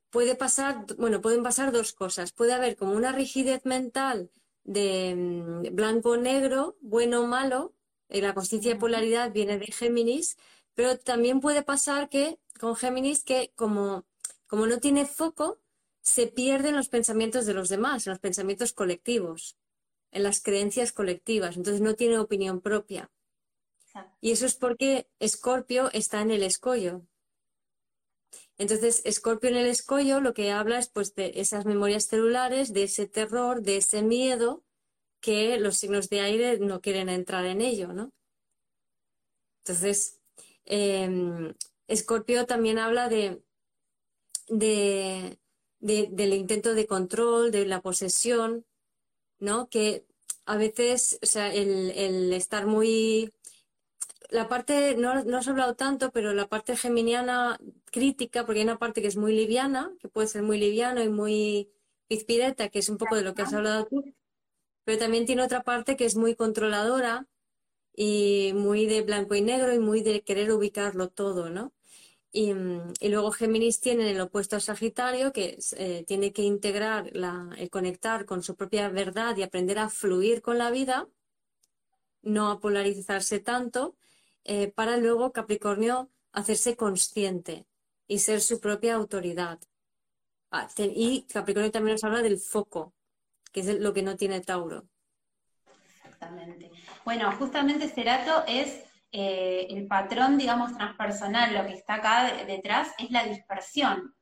puede pasar, bueno, pueden pasar dos cosas. Puede haber como una rigidez mental de mm, blanco-negro, bueno-malo, Y la conciencia de polaridad viene de Géminis, pero también puede pasar que con Géminis que como, como no tiene foco, se pierden los pensamientos de los demás, en los pensamientos colectivos, en las creencias colectivas, entonces no tiene opinión propia. Y eso es porque Escorpio está en el escollo. Entonces, Escorpio en el escollo lo que habla es pues de esas memorias celulares, de ese terror, de ese miedo que los signos de aire no quieren entrar en ello, ¿no? Entonces, Escorpio también habla de, de, del intento de control, de la posesión, ¿no? Que a veces, o sea, el, el estar muy la parte, no, no has hablado tanto, pero la parte geminiana crítica, porque hay una parte que es muy liviana, que puede ser muy liviano y muy pizpireta, que es un poco de lo que has hablado tú, pero también tiene otra parte que es muy controladora y muy de blanco y negro y muy de querer ubicarlo todo, ¿no? Y, luego Géminis tiene el opuesto a Sagitario, que eh, tiene que integrar, la, el conectar con su propia verdad y aprender a fluir con la vida, no a polarizarse tanto, eh, para luego Capricornio hacerse consciente y ser su propia autoridad. Ah, y Capricornio también nos habla del foco, que es lo que no tiene Tauro. Exactamente. Bueno, justamente Cerato es eh, el patrón, digamos, transpersonal, lo que está acá detrás es la dispersión.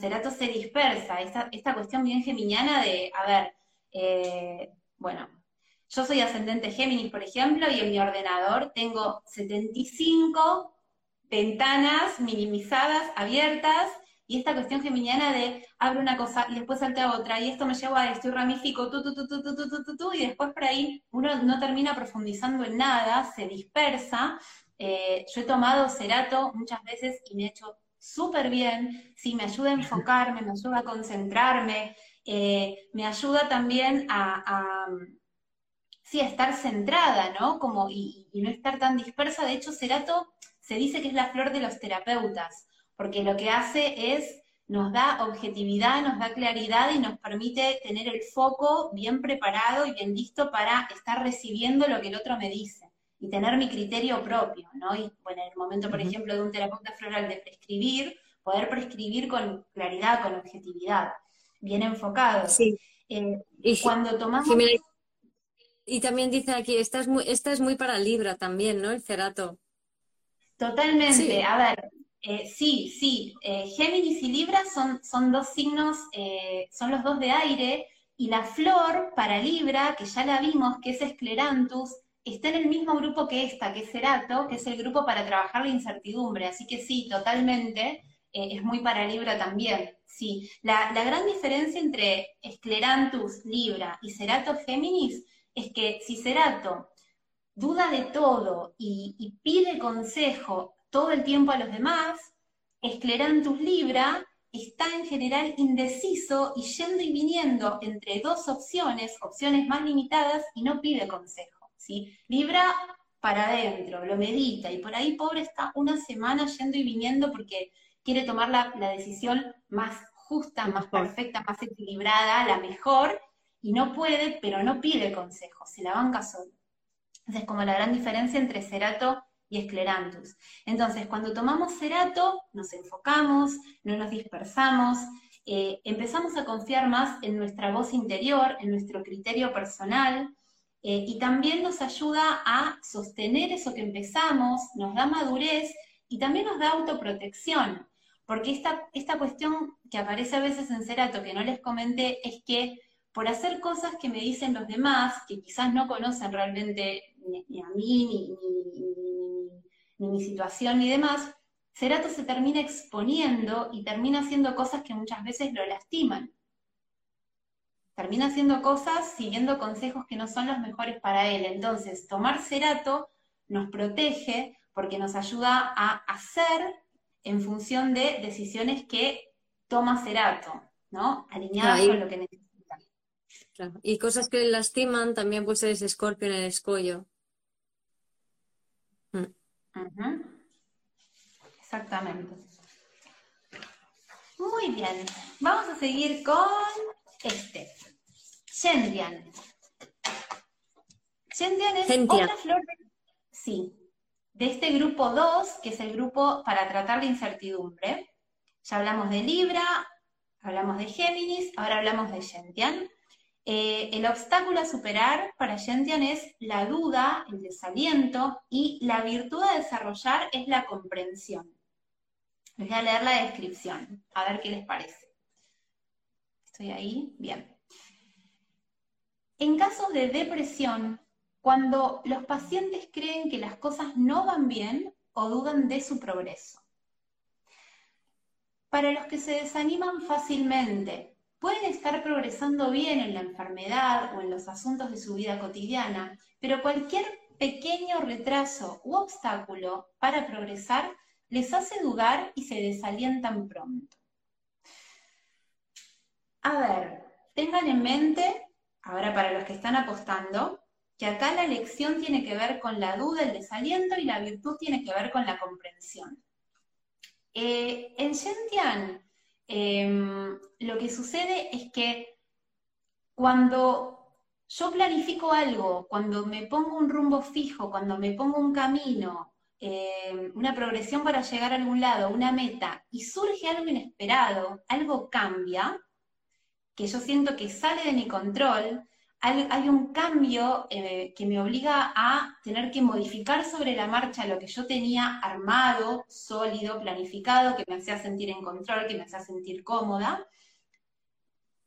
Cerato se dispersa, esta, esta cuestión bien geminiana de, a ver, eh, bueno, yo soy ascendente Géminis, por ejemplo, y en mi ordenador tengo 75 ventanas minimizadas, abiertas, y esta cuestión geminiana de abro una cosa y después salta otra, y esto me lleva a esto y ramifico, tu, tu, tu, tu, tu, tu, tu, tu, y después por ahí uno no termina profundizando en nada, se dispersa. Eh, yo he tomado cerato muchas veces y me he hecho súper bien, sí, me ayuda a enfocarme, me ayuda a concentrarme, eh, me ayuda también a sí, estar centrada, ¿no? Como, y, no estar tan dispersa. De hecho, Cerato se dice que es la flor de los terapeutas, porque lo que hace es, nos da objetividad, nos da claridad y nos permite tener el foco bien preparado y bien listo para estar recibiendo lo que el otro me dice y tener mi criterio propio, ¿no? Y bueno, en el momento, por ejemplo, de un terapeuta floral de prescribir, poder prescribir con claridad, con objetividad, bien enfocado. Sí. Eh, y cuando tomamos... Y también dice aquí, esta es muy, esta es muy para Libra también, ¿no? El cerato. Totalmente. A ver, eh, sí, sí. Eh, Géminis y Libra son, son dos signos, eh, son los dos de aire, y la flor para Libra, que ya la vimos, que es Esclerantus, está en el mismo grupo que esta, que es Cerato, que es el grupo para trabajar la incertidumbre. Así que sí, totalmente, es muy para Libra también. Sí. La, la gran diferencia entre Esclerantus, Libra y Cerato Géminis es que si Cerato duda de todo y, pide consejo todo el tiempo a los demás, Esclerantus Libra está en general indeciso y yendo y viniendo entre dos opciones, opciones más limitadas, y no pide consejo. ¿sí? Libra para adentro, lo medita, y por ahí pobre está una semana yendo y viniendo porque quiere tomar la, la decisión más justa, más perfecta, más equilibrada, la mejor, y no puede, pero no pide consejo, se la banca solo. Esa es como la gran diferencia entre cerato y esclerantus. Entonces, cuando tomamos cerato, nos enfocamos, no nos dispersamos, eh, empezamos a confiar más en nuestra voz interior, en nuestro criterio personal, eh, y también nos ayuda a sostener eso que empezamos, nos da madurez y también nos da autoprotección. Porque esta, esta cuestión que aparece a veces en Cerato, que no les comenté, es que por hacer cosas que me dicen los demás, que quizás no conocen realmente ni, a mí, ni, mi situación, ni demás, Cerato se termina exponiendo y termina haciendo cosas que muchas veces lo lastiman. Termina haciendo cosas siguiendo consejos que no son los mejores para él. Entonces, tomar Cerato nos protege porque nos ayuda a hacer en función de decisiones que toma Cerato, ¿no? Alineadas con lo que Y cosas que le lastiman también puede ser ese escorpio en el escollo. Mm. Exactamente. Muy bien. Vamos a seguir con este. Shendian. Shendian es otra flor de... Sí. De este grupo 2, que es el grupo para tratar la incertidumbre, ya hablamos de Libra, hablamos de Géminis, ahora hablamos de Gentian. Eh, el obstáculo a superar para Gentian es la duda, el desaliento, y la virtud a desarrollar es la comprensión. Les voy a leer la descripción, a ver qué les parece. ¿Estoy ahí? Bien. En casos de depresión, cuando los pacientes creen que las cosas no van bien o dudan de su progreso. Para los que se desaniman fácilmente, pueden estar progresando bien en la enfermedad o en los asuntos de su vida cotidiana, pero cualquier pequeño retraso u obstáculo para progresar les hace dudar y se desalientan pronto. A ver, tengan en mente, ahora para los que están apostando, que acá la elección tiene que ver con la duda, el desaliento y la virtud tiene que ver con la comprensión. Eh, en Shentian, em, lo que sucede es que cuando yo planifico algo, cuando me pongo un rumbo fijo, cuando me pongo un camino, em, una progresión para llegar a algún lado, una meta, y surge algo inesperado, algo cambia, que yo siento que sale de mi control, hay, un cambio eh, que me obliga a tener que modificar sobre la marcha lo que yo tenía armado, sólido, planificado, que me hacía sentir en control, que me hacía sentir cómoda.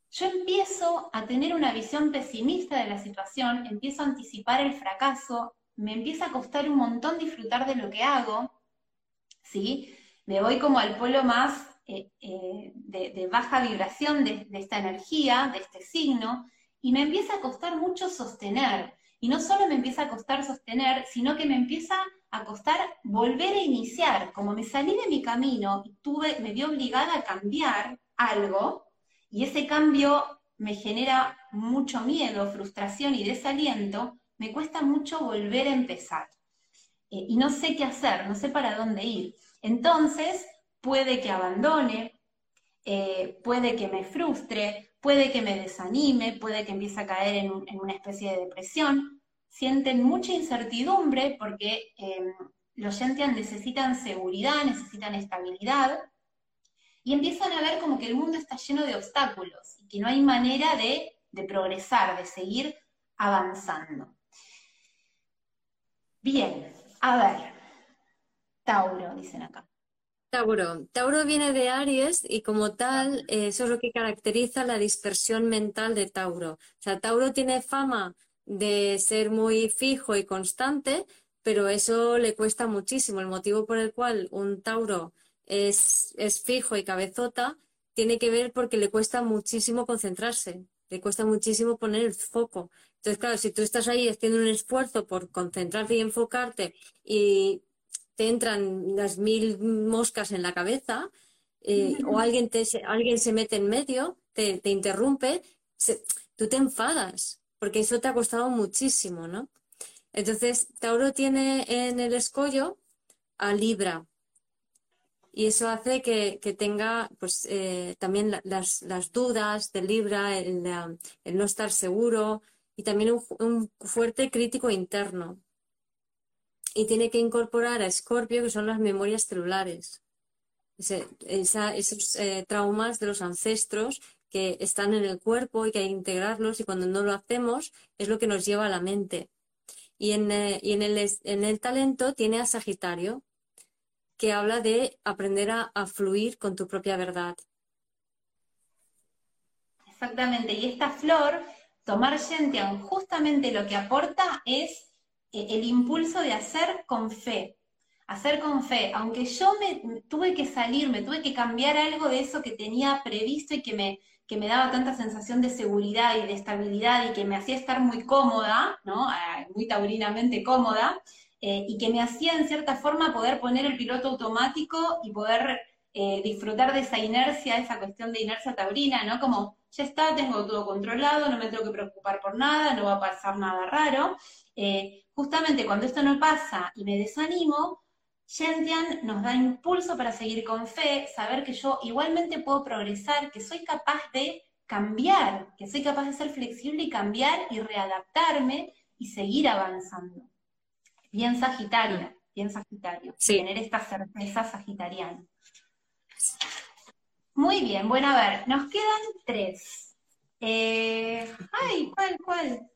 Yo empiezo a tener una visión pesimista de la situación, empiezo a anticipar el fracaso, me empieza a costar un montón disfrutar de lo que hago, ¿sí? Me voy como al polo más eh, eh, de, baja vibración de esta energía, de este signo, y me empieza a costar mucho sostener. Y no solo me empieza a costar sostener, sino que me empieza a costar volver a iniciar. Como me salí de mi camino y tuve, me vi obligada a cambiar algo, y ese cambio me genera mucho miedo, frustración y desaliento, me cuesta mucho volver a empezar. Eh, y no sé qué hacer, no sé para dónde ir. Entonces, puede que abandone, eh, puede que me frustre, puede que me desanime, puede que empiece a caer en, una especie de depresión. Sienten mucha incertidumbre porque em, los Gentian necesitan seguridad, necesitan estabilidad, y empiezan a ver como que el mundo está lleno de obstáculos y que no hay manera de, de progresar, de seguir avanzando. Bien, a ver, Tauro, dicen acá. Tauro. Tauro viene de Aries y como tal, eh, eso es lo que caracteriza la dispersión mental de Tauro. O sea, Tauro tiene fama de ser muy fijo y constante, pero eso le cuesta muchísimo. El motivo por el cual un Tauro es, es fijo y cabezota tiene que ver porque le cuesta muchísimo concentrarse, le cuesta muchísimo poner el foco. Entonces, claro, si tú estás ahí haciendo un esfuerzo por concentrarte y enfocarte y te entran las mil moscas en la cabeza eh, o alguien, te, alguien se mete en medio, te, interrumpe, tú te enfadas, porque eso te ha costado muchísimo, ¿no? Entonces, Tauro tiene en el escollo a Libra. Y eso hace que, tenga pues, eh, también las, dudas de Libra, el, no estar seguro y también un fuerte crítico interno y tiene que incorporar a Escorpio, que son las memorias celulares. esos eh, traumas de los ancestros que están en el cuerpo y que hay que integrarlos y cuando no lo hacemos es lo que nos lleva a la mente. Y en, eh, el, en el, talento tiene a Sagitario, que habla de aprender a, a fluir con tu propia verdad. Exactamente, y esta flor, tomar Gentian, justamente lo que aporta es el impulso de hacer con fe, hacer con fe, aunque yo me tuve que salir, me tuve que cambiar algo de eso que tenía previsto y que me, que me daba tanta sensación de seguridad y de estabilidad y que me hacía estar muy cómoda, ¿no? Ah, muy taurinamente cómoda, eh, y que me hacía en cierta forma poder poner el piloto automático y poder eh, disfrutar de esa inercia, esa cuestión de inercia taurina, ¿no? Como ya está, tengo todo controlado, no me tengo que preocupar por nada, no va a pasar nada raro justamente cuando esto no pasa y me desanimo, Gentian nos da impulso para seguir con fe, saber que yo igualmente puedo progresar, que soy capaz de cambiar, que soy capaz de ser flexible y cambiar y readaptarme y seguir avanzando. bien sagitaria, bien sagitario, tener esta certeza sagitariana. Muy bien, bueno, a ver, nos quedan tres. Eh, ay, ¿cuál, cuál?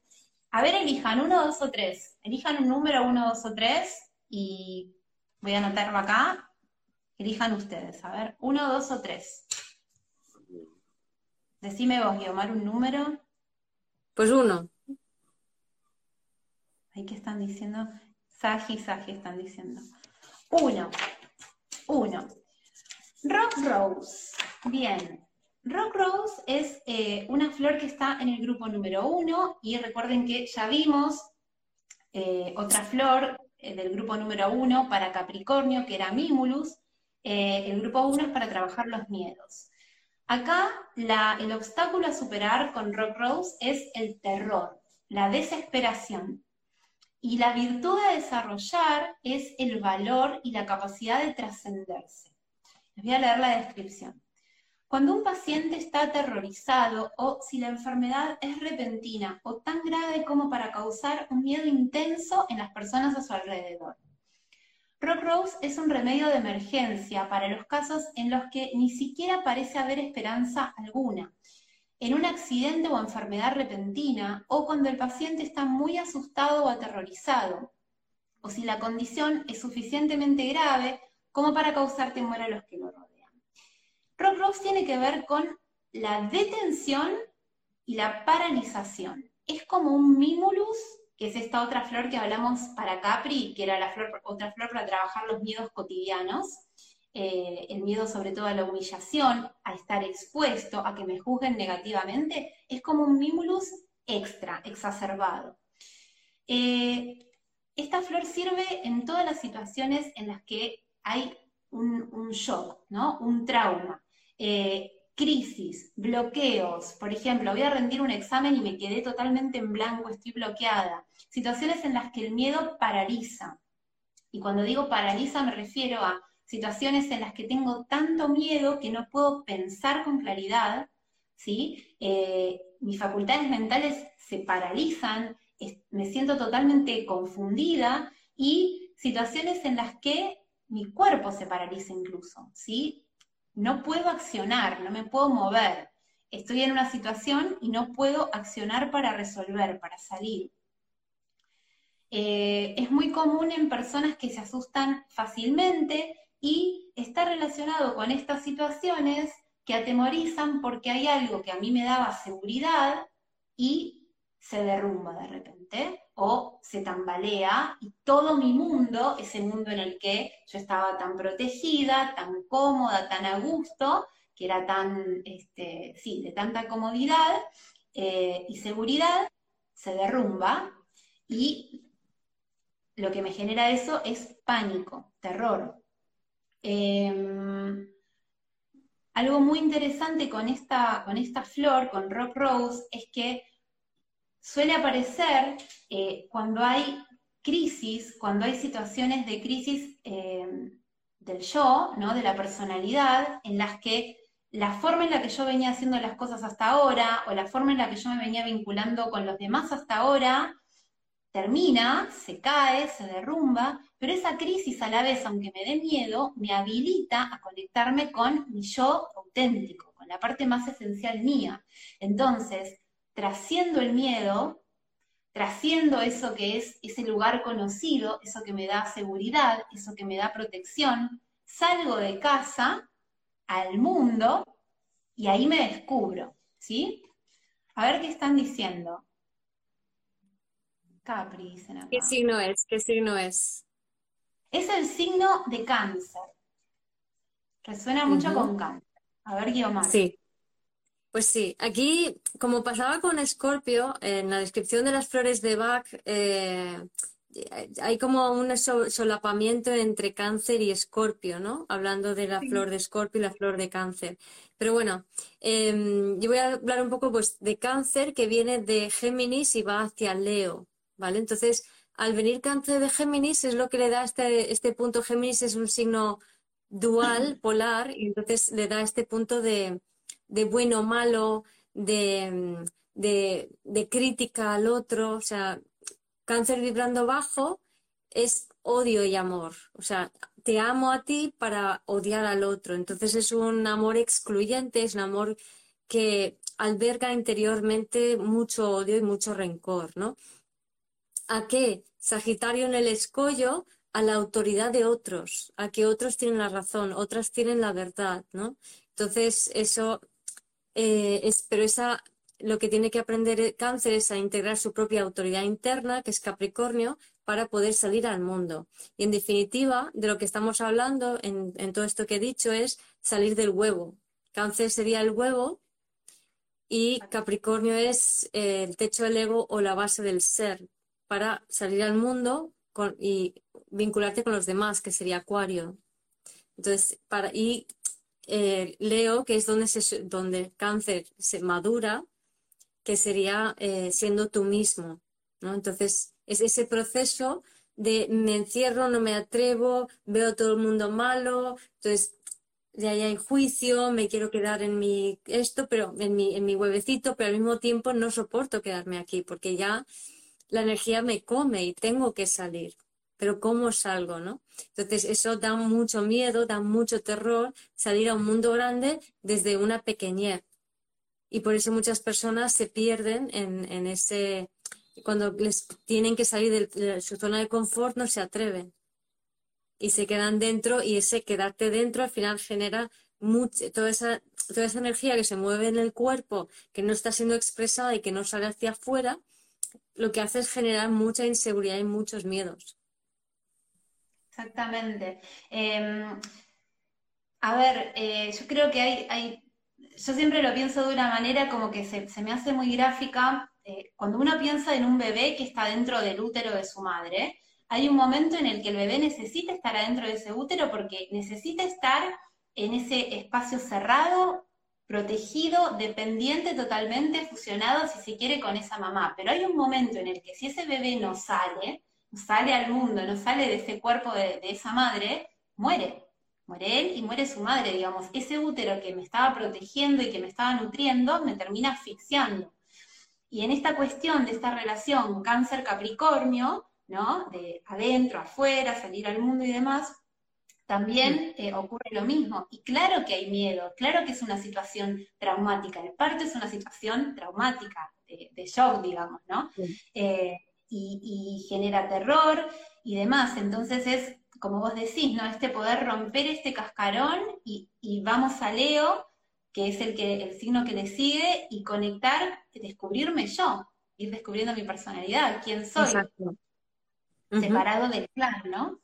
A ver, elijan uno, dos o tres. Elijan un número, uno, dos o tres, y voy a anotarlo acá. Elijan ustedes, a ver, uno, dos o tres. Decime vos, Guiomar, un número. Pues uno. Ahí que están diciendo, Sagi, Sagi están diciendo. Uno, uno. Rock Rose. Bien. Rock Rose es eh, una flor que está en el grupo número uno y recuerden que ya vimos eh, otra flor eh, del grupo número uno para Capricornio, que era Mimulus. el grupo uno es para trabajar los miedos. Acá el obstáculo a superar con Rock Rose es el terror, la desesperación. Y la virtud a desarrollar es el valor y la capacidad de trascenderse. Les voy a leer la descripción. Cuando un paciente está aterrorizado o si la enfermedad es repentina o tan grave como para causar un miedo intenso en las personas a su alrededor. Rock Rose es un remedio de emergencia para los casos en los que ni siquiera parece haber esperanza alguna, en un accidente o enfermedad repentina, o cuando el paciente está muy asustado o aterrorizado, o si la condición es suficientemente grave como para causar temor a los que lo rodean. Rock Rose tiene que ver con la detención y la paralización. Es como un mimulus que es esta otra flor que hablamos para Capri, que era la flor, otra flor para trabajar los miedos cotidianos, eh, el miedo sobre todo a la humillación, a estar expuesto, a que me juzguen negativamente, es como un mimulus extra, exacerbado. Eh, esta flor sirve en todas las situaciones en las que hay un, shock, ¿no? un trauma. Eh, crisis, bloqueos, por ejemplo, voy a rendir un examen y me quedé totalmente en blanco, estoy bloqueada. Situaciones en las que el miedo paraliza. Y cuando digo paraliza me refiero a situaciones en las que tengo tanto miedo que no puedo pensar con claridad, ¿sí? Eh, mis facultades mentales se paralizan, me siento totalmente confundida y situaciones en las que mi cuerpo se paraliza incluso, ¿sí? No puedo accionar, no me puedo mover. Estoy en una situación y no puedo accionar para resolver, para salir. Eh, es muy común en personas que se asustan fácilmente y está relacionado con estas situaciones que atemorizan porque hay algo que a mí me daba seguridad y se derrumba de repente o se tambalea y todo mi mundo, ese mundo en el que yo estaba tan protegida, tan cómoda, tan a gusto, que era tan, este, sí, de tanta comodidad eh, y seguridad, se derrumba y lo que me genera eso es pánico, terror. Em, algo muy interesante con esta, con esta flor, con Rock Rose, es que suele aparecer eh, cuando hay crisis, cuando hay situaciones de crisis eh, del yo, ¿no? de la personalidad, en las que la forma en la que yo venía haciendo las cosas hasta ahora, o la forma en la que yo me venía vinculando con los demás hasta ahora, termina, se cae, se derrumba, pero esa crisis a la vez, aunque me dé miedo, me habilita a conectarme con mi yo auténtico, con la parte más esencial mía. Entonces, trasciendo el miedo, trasciendo eso que es ese lugar conocido, eso que me da seguridad, eso que me da protección, salgo de casa al mundo y ahí me descubro, ¿sí? A ver qué están diciendo. Capri, dicen acá. ¿Qué signo es? ¿Qué signo es? Es el signo de cáncer. Resuena mucho con cáncer. A ver, Guiomar. Sí. Pues sí, aquí, como pasaba con Escorpio, en la descripción de las flores de Bach, eh, hay como un solapamiento entre cáncer y escorpio, ¿no? Hablando de la flor de escorpio y la flor de cáncer. Pero bueno, em, yo voy a hablar un poco pues, de cáncer que viene de Géminis y va hacia Leo, ¿vale? Entonces, al venir cáncer de Géminis es lo que le da este, este punto. Géminis es un signo dual, polar, y entonces le da este punto de de bueno o malo, de, de, crítica al otro, o sea, cáncer vibrando bajo es odio y amor. O sea, te amo a ti para odiar al otro. Entonces es un amor excluyente, es un amor que alberga interiormente mucho odio y mucho rencor, ¿no? ¿A qué? Sagitario en el escollo a la autoridad de otros, a que otros tienen la razón, otras tienen la verdad, ¿no? Entonces, eso eh, pero esa, lo que tiene que aprender cáncer es a integrar su propia autoridad interna, que es Capricornio, para poder salir al mundo. Y en definitiva, de lo que estamos hablando en, todo esto que he dicho es salir del huevo. Cáncer sería el huevo y Capricornio es eh, el techo del ego o la base del ser para salir al mundo y vincularte con los demás, que sería Acuario. Entonces, para, y eh, Leo, que es donde, se, donde cáncer se madura, que sería eh, siendo tú mismo. ¿no? Entonces, es ese proceso de me encierro, no me atrevo, veo todo el mundo malo, entonces de ahí hay juicio, me quiero quedar en mi esto, pero en mi, en mi huevecito, pero al mismo tiempo no soporto quedarme aquí, porque ya la energía me come y tengo que salir. Pero ¿cómo salgo, no? Entonces eso da mucho miedo, da mucho terror salir a un mundo grande desde una pequeñez. Y por eso muchas personas se pierden en, ese, cuando les tienen que salir de, su zona de confort, no se atreven. Y se quedan dentro y ese quedarte dentro al final genera toda, esa, toda esa energía que se mueve en el cuerpo, que no está siendo expresada y que no sale hacia afuera, lo que hace es generar mucha inseguridad y muchos miedos. Exactamente. Em, a ver, eh, yo creo que hay, hay, yo siempre lo pienso de una manera como que se, me hace muy gráfica eh, cuando uno piensa en un bebé que está dentro del útero de su madre, hay un momento en el que el bebé necesita estar adentro de ese útero porque necesita estar en ese espacio cerrado, protegido, dependiente totalmente, fusionado, si se quiere, con esa mamá. Pero hay un momento en el que si ese bebé no sale, sale al mundo, no sale de ese cuerpo de, de esa madre, muere. Muere él y muere su madre, digamos. Ese útero que me estaba protegiendo y que me estaba nutriendo me termina asfixiando. Y en esta cuestión de esta relación cáncer-capricornio, ¿no? De adentro, afuera, salir al mundo y demás, también eh, ocurre lo mismo. Y claro que hay miedo, claro que es una situación traumática. El parto es una situación traumática, de, shock, digamos, ¿no? Eh, y, genera terror y demás. Entonces es, como vos decís, ¿no? Este poder romper este cascarón y, y vamos a Leo que es el, que, el signo que le sigue, y conectar, descubrirme yo, ir descubriendo mi personalidad, quién soy, separado del clan, ¿no?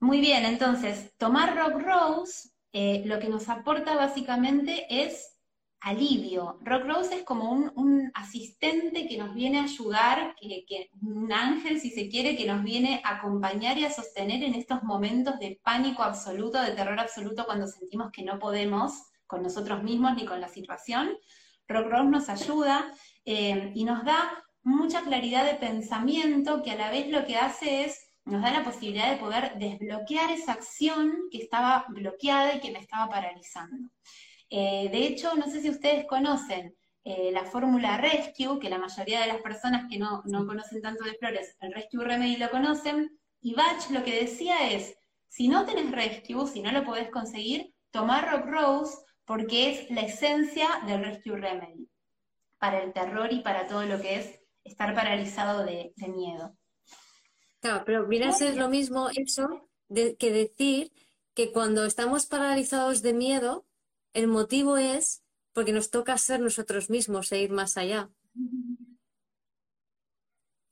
Muy bien, entonces, tomar Rock Rose eh, lo que nos aporta básicamente es alivio. Rock Rose es como un, asistente que nos viene a ayudar, que, un ángel, si se quiere, que nos viene a acompañar y a sostener en estos momentos de pánico absoluto, de terror absoluto, cuando sentimos que no podemos con nosotros mismos ni con la situación. Rock Rose nos ayuda eh, y nos da mucha claridad de pensamiento que a la vez lo que hace es nos da la posibilidad de poder desbloquear esa acción que estaba bloqueada y que me estaba paralizando. Eh, de hecho, no sé si ustedes conocen eh, la fórmula Rescue, que la mayoría de las personas que no, conocen tanto de flores, el Rescue Remedy lo conocen, y Bach lo que decía es, si no tenés Rescue, si no lo podés conseguir, tomar Rock Rose porque es la esencia del Rescue Remedy, para el terror y para todo lo que es estar paralizado de, miedo. Claro, pero mira, es lo mismo eso que decir que cuando estamos paralizados de miedo, el motivo es porque nos toca ser nosotros mismos e ir más allá.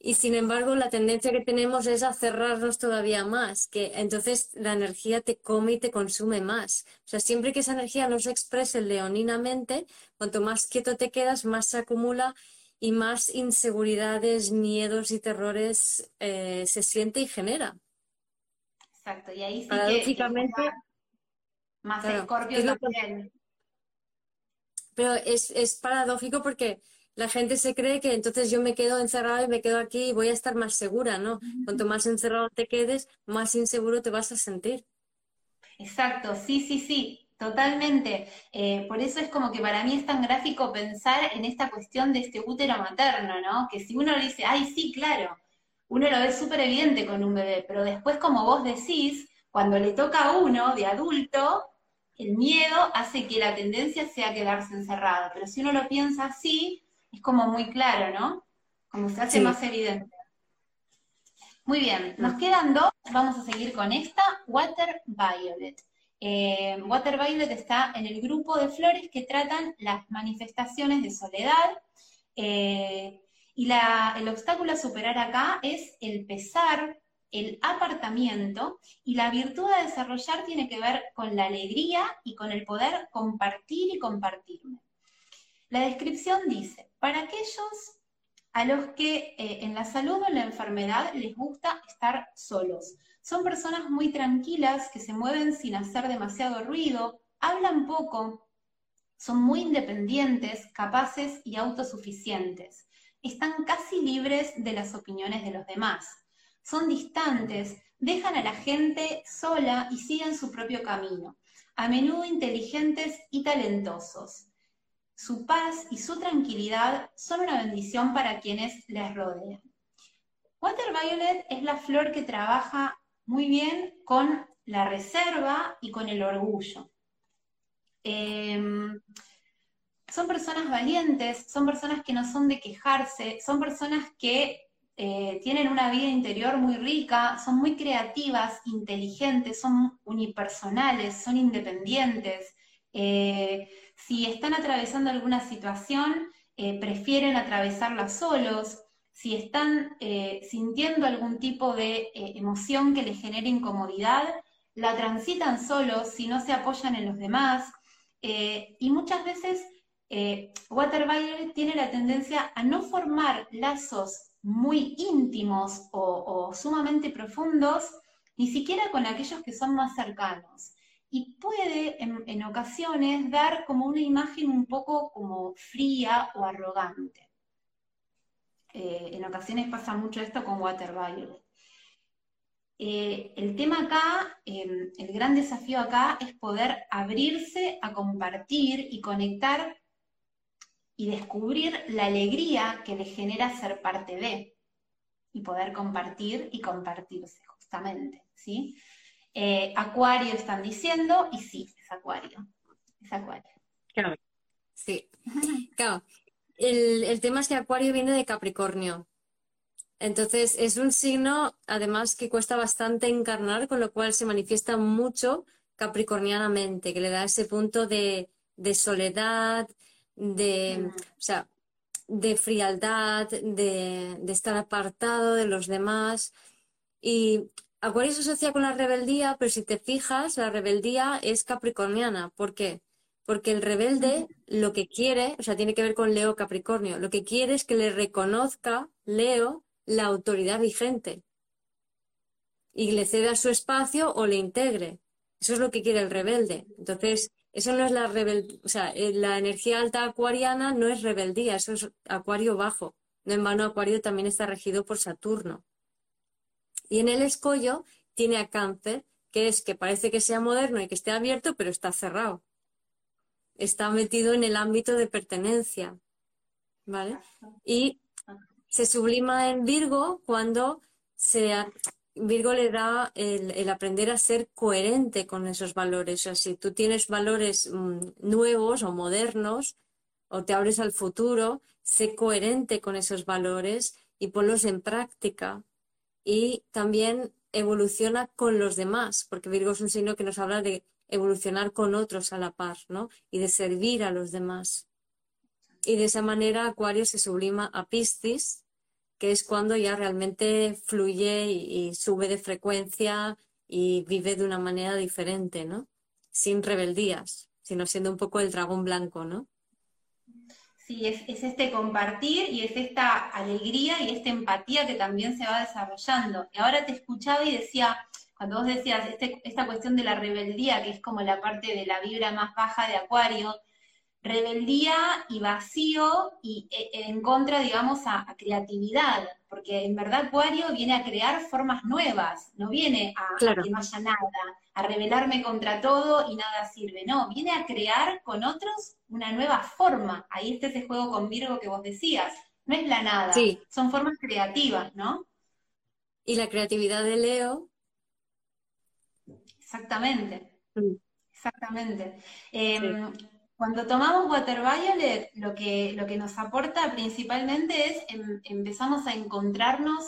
Y sin embargo, la tendencia que tenemos es a cerrarnos todavía más, que entonces la energía te come y te consume más. O sea, siempre que esa energía no se exprese leoninamente, cuanto más quieto te quedas, más se acumula y más inseguridades, miedos y terrores eh, se siente y genera. Exacto, y ahí sí Paradójicamente, más escorpio también. Pero es, es paradójico porque la gente se cree que entonces yo me quedo encerrado y me quedo aquí y voy a estar más segura, ¿no? Cuanto más encerrado te quedes, más inseguro te vas a sentir. Exacto, sí, sí, sí, totalmente. Eh, por eso es como que para mí es tan gráfico pensar en esta cuestión de este útero materno, ¿no? Que si uno le dice, ay, sí, claro, uno lo ve súper evidente con un bebé, pero después, como vos decís, cuando le toca a uno de adulto, el miedo hace que la tendencia sea quedarse encerrado. Pero si uno lo piensa así, es como muy claro, ¿no? Como se hace más evidente. Muy bien, nos quedan dos, vamos a seguir con esta, Water Violet. Eh, Water Violet está en el grupo de flores que tratan las manifestaciones de soledad. Eh, y el obstáculo a superar acá es el pesar, el apartamiento, y la virtud a desarrollar tiene que ver con la alegría y con el poder compartir y compartirme. La descripción dice, para aquellos a los que eh, en la salud o en la enfermedad les gusta estar solos. Son personas muy tranquilas que se mueven sin hacer demasiado ruido, hablan poco, son muy independientes, capaces y autosuficientes. Están casi libres de las opiniones de los demás. Son distantes, dejan a la gente sola y siguen su propio camino. A menudo inteligentes y talentosos su paz y su tranquilidad son una bendición para quienes les rodean. Water Violet es la flor que trabaja muy bien con la reserva y con el orgullo. Em, son personas valientes, son personas que no son de quejarse, son personas que eh, tienen una vida interior muy rica, son muy creativas, inteligentes, son unipersonales, son independientes. Eh, si están atravesando alguna situación, eh, prefieren atravesarla solos. Si están eh, sintiendo algún tipo de emoción que les genere incomodidad, la transitan solos si no se apoyan en los demás. y muchas veces Water tiene la tendencia a no formar lazos muy íntimos o sumamente profundos, ni siquiera con aquellos que son más cercanos y puede en, ocasiones dar como una imagen un poco como fría o arrogante. Eh, en ocasiones pasa mucho esto con Water eh, el tema acá, em, el gran desafío acá es poder abrirse a compartir y conectar y descubrir la alegría que le genera ser parte de y poder compartir y compartirse justamente, ¿sí? Eh, acuario están diciendo, y sí, es Acuario. Es Acuario. Claro. Sí. Claro. El, tema es que Acuario viene de Capricornio. Entonces es un signo, además, que cuesta bastante encarnar, con lo cual se manifiesta mucho capricornianamente, que le da ese punto de, soledad, de, de frialdad, de, de, estar apartado de los demás. Y Acuario se asocia con la rebeldía, pero si te fijas, la rebeldía es capricorniana. ¿Por qué? Porque el rebelde lo que quiere, o sea, tiene que ver con Leo Capricornio, lo que quiere es que le reconozca Leo la autoridad vigente y le ceda su espacio o le integre. Eso es lo que quiere el rebelde. Entonces, eso no es la rebeldía, o sea, eh, la energía alta acuariana no es rebeldía, eso es acuario bajo. No en vano, acuario también está regido por Saturno. Y en el escollo tiene a cáncer, que es que parece que sea moderno y que esté abierto, pero está cerrado. Está metido en el ámbito de pertenencia. ¿Vale? Y se sublima en Virgo cuando se, Virgo le da el, aprender a ser coherente con esos valores. O si tú tienes valores mm, nuevos o modernos o te abres al futuro, sé coherente con esos valores y ponlos en práctica y también evoluciona con los demás, porque Virgo es un signo que nos habla de evolucionar con otros a la par, ¿no? Y de servir a los demás. Y de esa manera Acuario se sublima a Piscis, que es cuando ya realmente fluye y, sube de frecuencia y vive de una manera diferente, ¿no? Sin rebeldías, sino siendo un poco el dragón blanco, ¿no? Sí, es, este compartir y es esta alegría y esta empatía que también se va desarrollando. Y ahora te escuchaba y decía, cuando vos decías este, esta cuestión de la rebeldía, que es como la parte de la vibra más baja de Acuario, rebeldía y vacío y e, en contra, digamos, a, creatividad, porque en verdad Acuario viene a crear formas nuevas, no viene a, que no haya nada, a rebelarme contra todo y nada sirve, no, viene a crear con otros una nueva forma. Ahí está ese juego con Virgo que vos decías, no es la nada, son formas creativas, ¿no? Y la creatividad de Leo. Exactamente. Mm. Exactamente. Em, cuando tomamos Water Violet, lo que, lo que nos aporta principalmente es em, empezamos a encontrarnos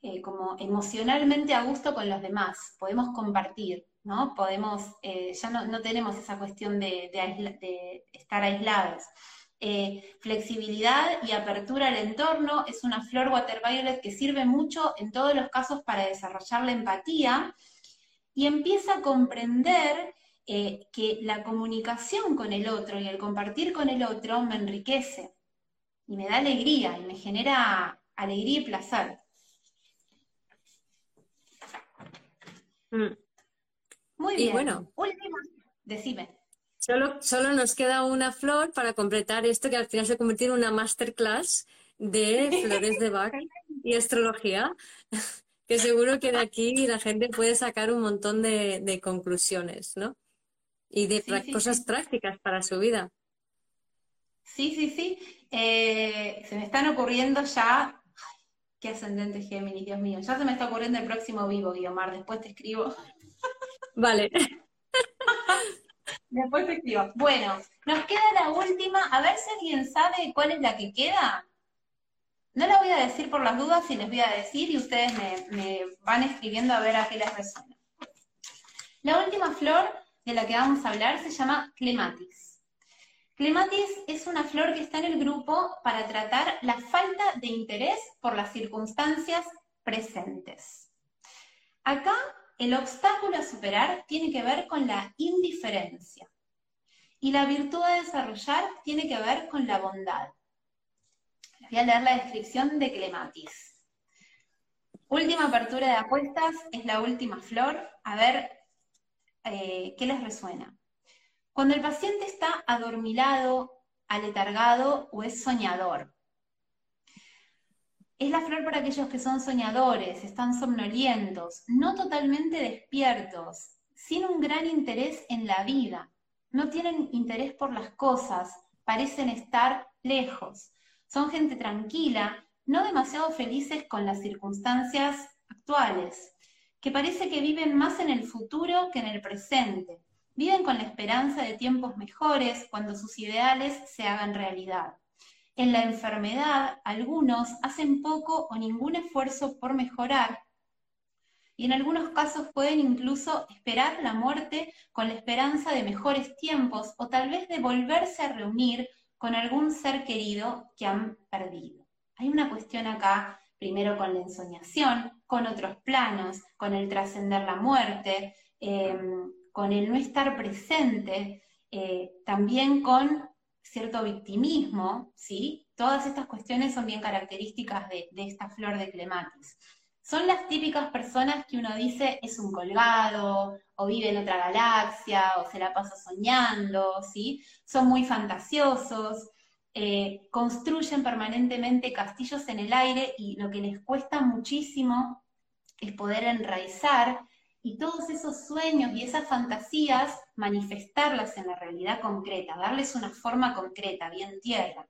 eh, como emocionalmente a gusto con los demás, podemos compartir, ¿no? Podemos, eh, ya no, tenemos esa cuestión de, estar aislados. Eh, flexibilidad y apertura al entorno es una flor Water Violet que sirve mucho en todos los casos para desarrollar la empatía y empieza a comprender eh, que la comunicación con el otro y el compartir con el otro me enriquece y me da alegría y me genera alegría y placer. Mm. Muy bien. bueno, última, decime. Solo, solo nos queda una flor para completar esto que al final se convirtió en una masterclass de flores de Bach y astrología, que seguro que de aquí la gente puede sacar un montón de conclusiones, ¿no? Y de cosas prácticas para su vida. Sí, sí, sí. Eh, se me están ocurriendo ya. qué ascendente Géminis, Dios mío. Ya se me está ocurriendo el próximo vivo, Guiomar. Después te escribo. Vale. Después te escribo. Bueno, nos queda la última. A ver si alguien sabe cuál es la que queda. No la voy a decir por las dudas y les voy a decir y ustedes me, me van escribiendo a ver a qué les resuena. La última flor de la que vamos a hablar se llama clematis. Clematis es una flor que está en el grupo para tratar la falta de interés por las circunstancias presentes. Acá el obstáculo a superar tiene que ver con la indiferencia y la virtud a desarrollar tiene que ver con la bondad. Voy a leer la descripción de clematis. Última apertura de apuestas, es la última flor. A ver eh, ¿qué les resuena? Cuando el paciente está adormilado, aletargado o es soñador. Es la flor para aquellos que son soñadores, están somnolientos, no totalmente despiertos, sin un gran interés en la vida. No tienen interés por las cosas, parecen estar lejos. Son gente tranquila, no demasiado felices con las circunstancias actuales que parece que viven más en el futuro que en el presente. Viven con la esperanza de tiempos mejores cuando sus ideales se hagan realidad. En la enfermedad, algunos hacen poco o ningún esfuerzo por mejorar y en algunos casos pueden incluso esperar la muerte con la esperanza de mejores tiempos o tal vez de volverse a reunir con algún ser querido que han perdido. Hay una cuestión acá primero con la ensoñación, con otros planos, con el trascender la muerte, em, con el no estar presente, eh, también con cierto victimismo, ¿sí? Todas estas cuestiones son bien características de, esta flor de clematis. Son las típicas personas que uno dice es un colgado, o vive en otra galaxia, o se la pasa soñando, ¿sí? Son muy fantasiosos, eh, construyen permanentemente castillos en el aire y lo que les cuesta muchísimo es poder enraizar y todos esos sueños y esas fantasías manifestarlas en la realidad concreta, darles una forma concreta, bien tierra.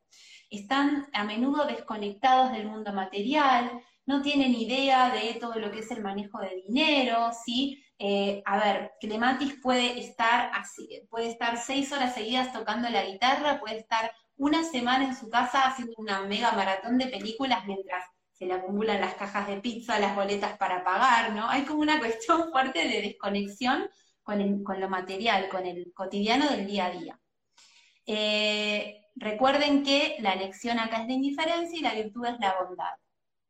Están a menudo desconectados del mundo material, no tienen idea de todo lo que es el manejo de dinero, ¿sí? Eh, a ver, Clematis puede estar así, puede estar seis horas seguidas tocando la guitarra, puede estar una semana en su casa haciendo una mega maratón de películas mientras se le acumulan las cajas de pizza, las boletas para pagar, ¿no? Hay como una cuestión fuerte de desconexión con, lo material, con el cotidiano del día a día. Eh, recuerden que la elección acá es de indiferencia y la virtud es la bondad.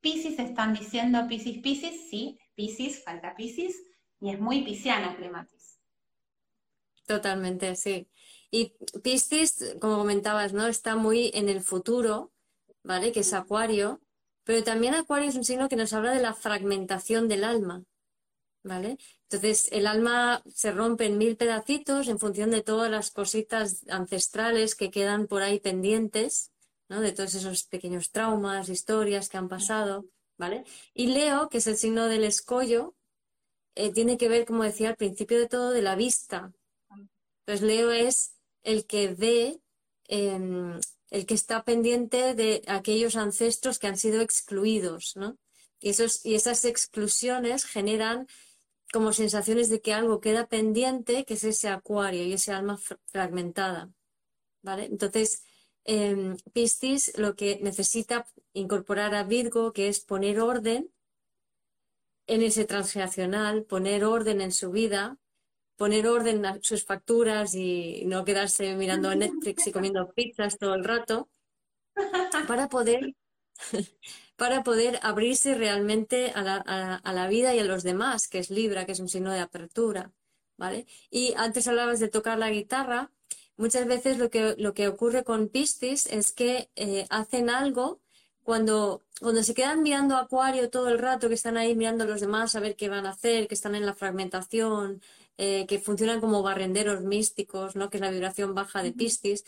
Piscis están diciendo Piscis, Piscis, sí, Piscis, falta Piscis, y es muy pisciano Clematis. Totalmente, sí. Y Piscis, como comentabas, ¿no? Está muy en el futuro, ¿vale? Que es Acuario, pero también Acuario es un signo que nos habla de la fragmentación del alma, ¿vale? Entonces, el alma se rompe en mil pedacitos en función de todas las cositas ancestrales que quedan por ahí pendientes, ¿no? De todos esos pequeños traumas, historias que han pasado, ¿vale? Y Leo, que es el signo del escollo, eh, tiene que ver, como decía al principio de todo, de la vista. Pues Leo es el que ve, em, el que está pendiente de aquellos ancestros que han sido excluidos, ¿no? Y, esos, y esas exclusiones generan como sensaciones de que algo queda pendiente, que es ese acuario y ese alma fragmentada. ¿Vale? Entonces, eh, Piscis lo que necesita incorporar a Virgo, que es poner orden en ese transgeneracional, poner orden en su vida, poner orden a sus facturas y no quedarse mirando Netflix y comiendo pizzas todo el rato, para poder, para poder abrirse realmente a la, a la, vida y a los demás, que es Libra, que es un signo de apertura. ¿vale? Y antes hablabas de tocar la guitarra. Muchas veces lo que, lo que ocurre con Piscis es que eh, hacen algo cuando, cuando se quedan mirando Acuario todo el rato, que están ahí mirando a los demás a ver qué van a hacer, que están en la fragmentación, eh, que funcionan como barrenderos místicos, ¿no? que es la vibración baja de Piscis.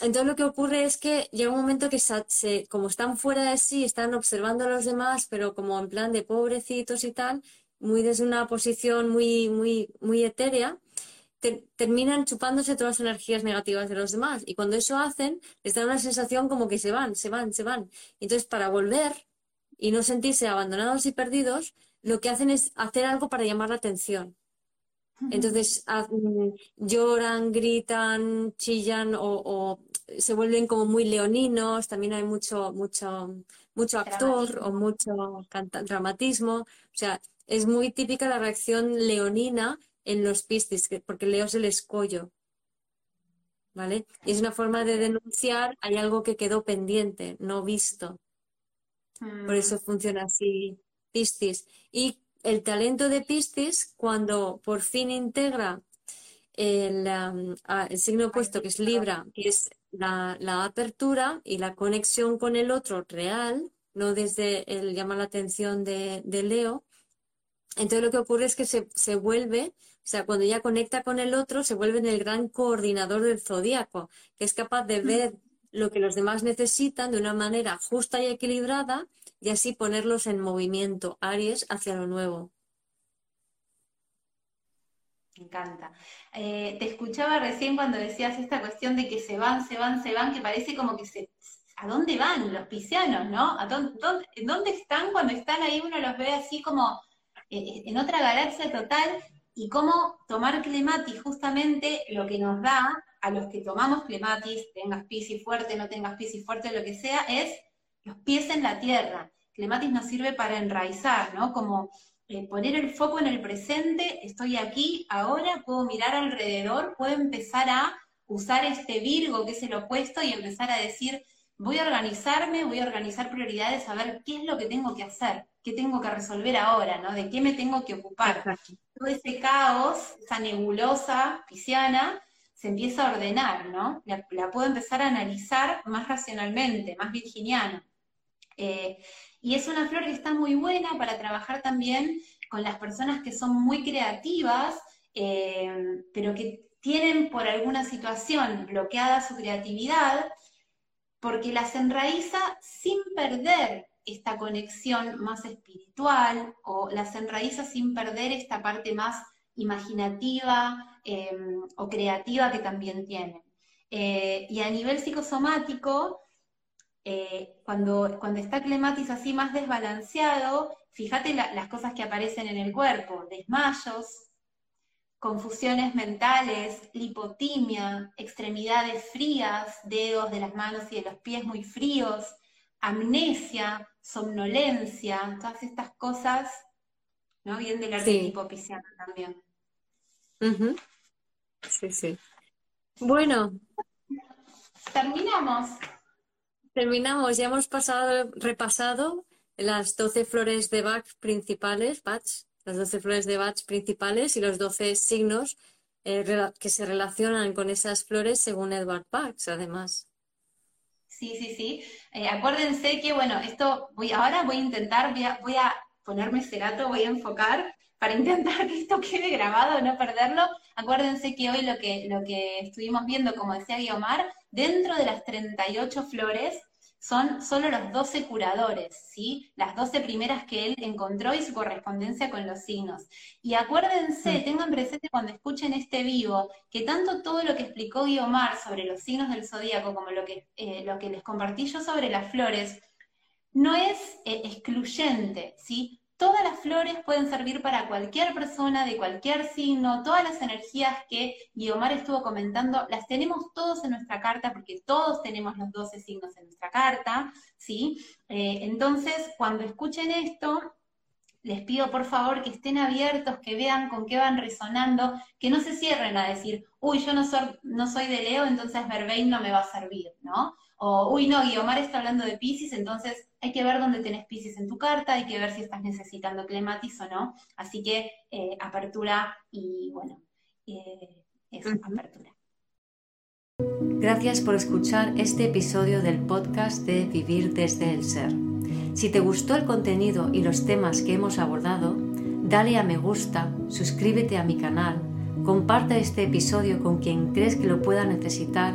Entonces lo que ocurre es que llega un momento que se, como están fuera de sí, están observando a los demás, pero como en plan de pobrecitos y tal, muy desde una posición muy, muy, muy etérea, terminan chupándose todas las energías negativas de los demás. Y cuando eso hacen, les da una sensación como que se van, se van, se van. Entonces, para volver y no sentirse abandonados y perdidos, lo que hacen es hacer algo para llamar la atención. Entonces mm, lloran, gritan, chillan o, se vuelven como muy leoninos. También hay mucho, mucho, mucho actor o mucho dramatismo. O sea, es muy típica la reacción leonina en los pistis, porque Leo es el escollo. ¿Vale? Y es una forma de denunciar, hay algo que quedó pendiente, no visto. Por eso mm. funciona así Piscis. Y el talento de Piscis, cuando por fin integra el, el signo opuesto, que es Libra, que es la, la, apertura y la conexión con el otro real, no desde el llamar la atención de, de Leo, entonces lo que ocurre es que se, se, vuelve, o sea, cuando ya conecta con el otro, se vuelve en el gran coordinador del zodíaco, que es capaz de ver lo que los demás necesitan de una manera justa y equilibrada y así ponerlos en movimiento, Aries, hacia lo nuevo. Me encanta. Eh, te escuchaba recién cuando decías esta cuestión de que se van, se van, se van, que parece como que se... ¿A dónde van los piscianos, no? ¿A dónde, dónde están cuando están ahí? Uno los ve así como eh, en otra galaxia total y cómo tomar clematis justamente lo que nos da a los que tomamos clematis, tengas piscis fuerte, no tengas piscis fuerte, lo que sea, es los pies en la tierra. Clematis nos sirve para enraizar, ¿no? Como eh, poner el foco en el presente, estoy aquí, ahora puedo mirar alrededor, puedo empezar a usar este Virgo que es el opuesto y empezar a decir, voy a organizarme, voy a organizar prioridades, a ver qué es lo que tengo que hacer, qué tengo que resolver ahora, ¿no? De qué me tengo que ocupar. Todo ese caos, esa nebulosa pisciana, se empieza a ordenar, ¿no? La, puedo empezar a analizar más racionalmente, más virginiana. Eh, y es una flor que está muy buena para trabajar también con las personas que son muy creativas, eh, pero que tienen por alguna situación bloqueada su creatividad porque las enraiza sin perder esta conexión más espiritual o las enraiza sin perder esta parte más imaginativa em, o creativa que también tienen. Eh, y a nivel psicosomático, eh, cuando, cuando está clematis así más desbalanceado, fíjate las cosas que aparecen en el cuerpo, desmayos, confusiones mentales, lipotimia, extremidades frías, dedos de las manos y de los pies muy fríos, amnesia, somnolencia, todas estas cosas, ¿no? Bien del arquetipo sí. también. Sí, sí. Bueno. Terminamos. Terminamos, ya hemos pasado, repasado las 12 flores de Bach principales, Bach, las 12 flores de Bach principales y los 12 signos eh, que se relacionan con esas flores según Edward Parks, además. Sí, sí, sí. Eh, acuérdense que, bueno, esto voy, ahora voy a intentar, voy a, voy a ponerme ese gato, voy a enfocar para intentar que esto quede grabado, no perderlo. Acuérdense que hoy lo que, lo que estuvimos viendo, como decía Guiomar, dentro de las 38 flores son solo los 12 curadores, ¿sí? Las 12 primeras que él encontró y su correspondencia con los signos. Y acuérdense, mm. tengan presente cuando escuchen este vivo, que tanto todo lo que explicó Guiomar sobre los signos del zodíaco como lo que, eh, lo que les compartí yo sobre las flores, no es eh, excluyente, ¿sí? Todas las flores pueden servir para cualquier persona de cualquier signo, todas las energías que Guiomar estuvo comentando, las tenemos todos en nuestra carta, porque todos tenemos los 12 signos en nuestra carta, ¿sí? Eh, entonces, cuando escuchen esto, les pido por favor que estén abiertos, que vean con qué van resonando, que no se cierren a decir, uy, yo no soy, no soy de Leo, entonces Verbein no me va a servir, ¿no? O, uy, no, Guiomar está hablando de Pisces, entonces hay que ver dónde tenés Pisces en tu carta, hay que ver si estás necesitando clematis o no. Así que eh, apertura y bueno, eh, eso, apertura. Gracias por escuchar este episodio del podcast de Vivir desde el Ser. Si te gustó el contenido y los temas que hemos abordado, dale a me gusta, suscríbete a mi canal, comparte este episodio con quien crees que lo pueda necesitar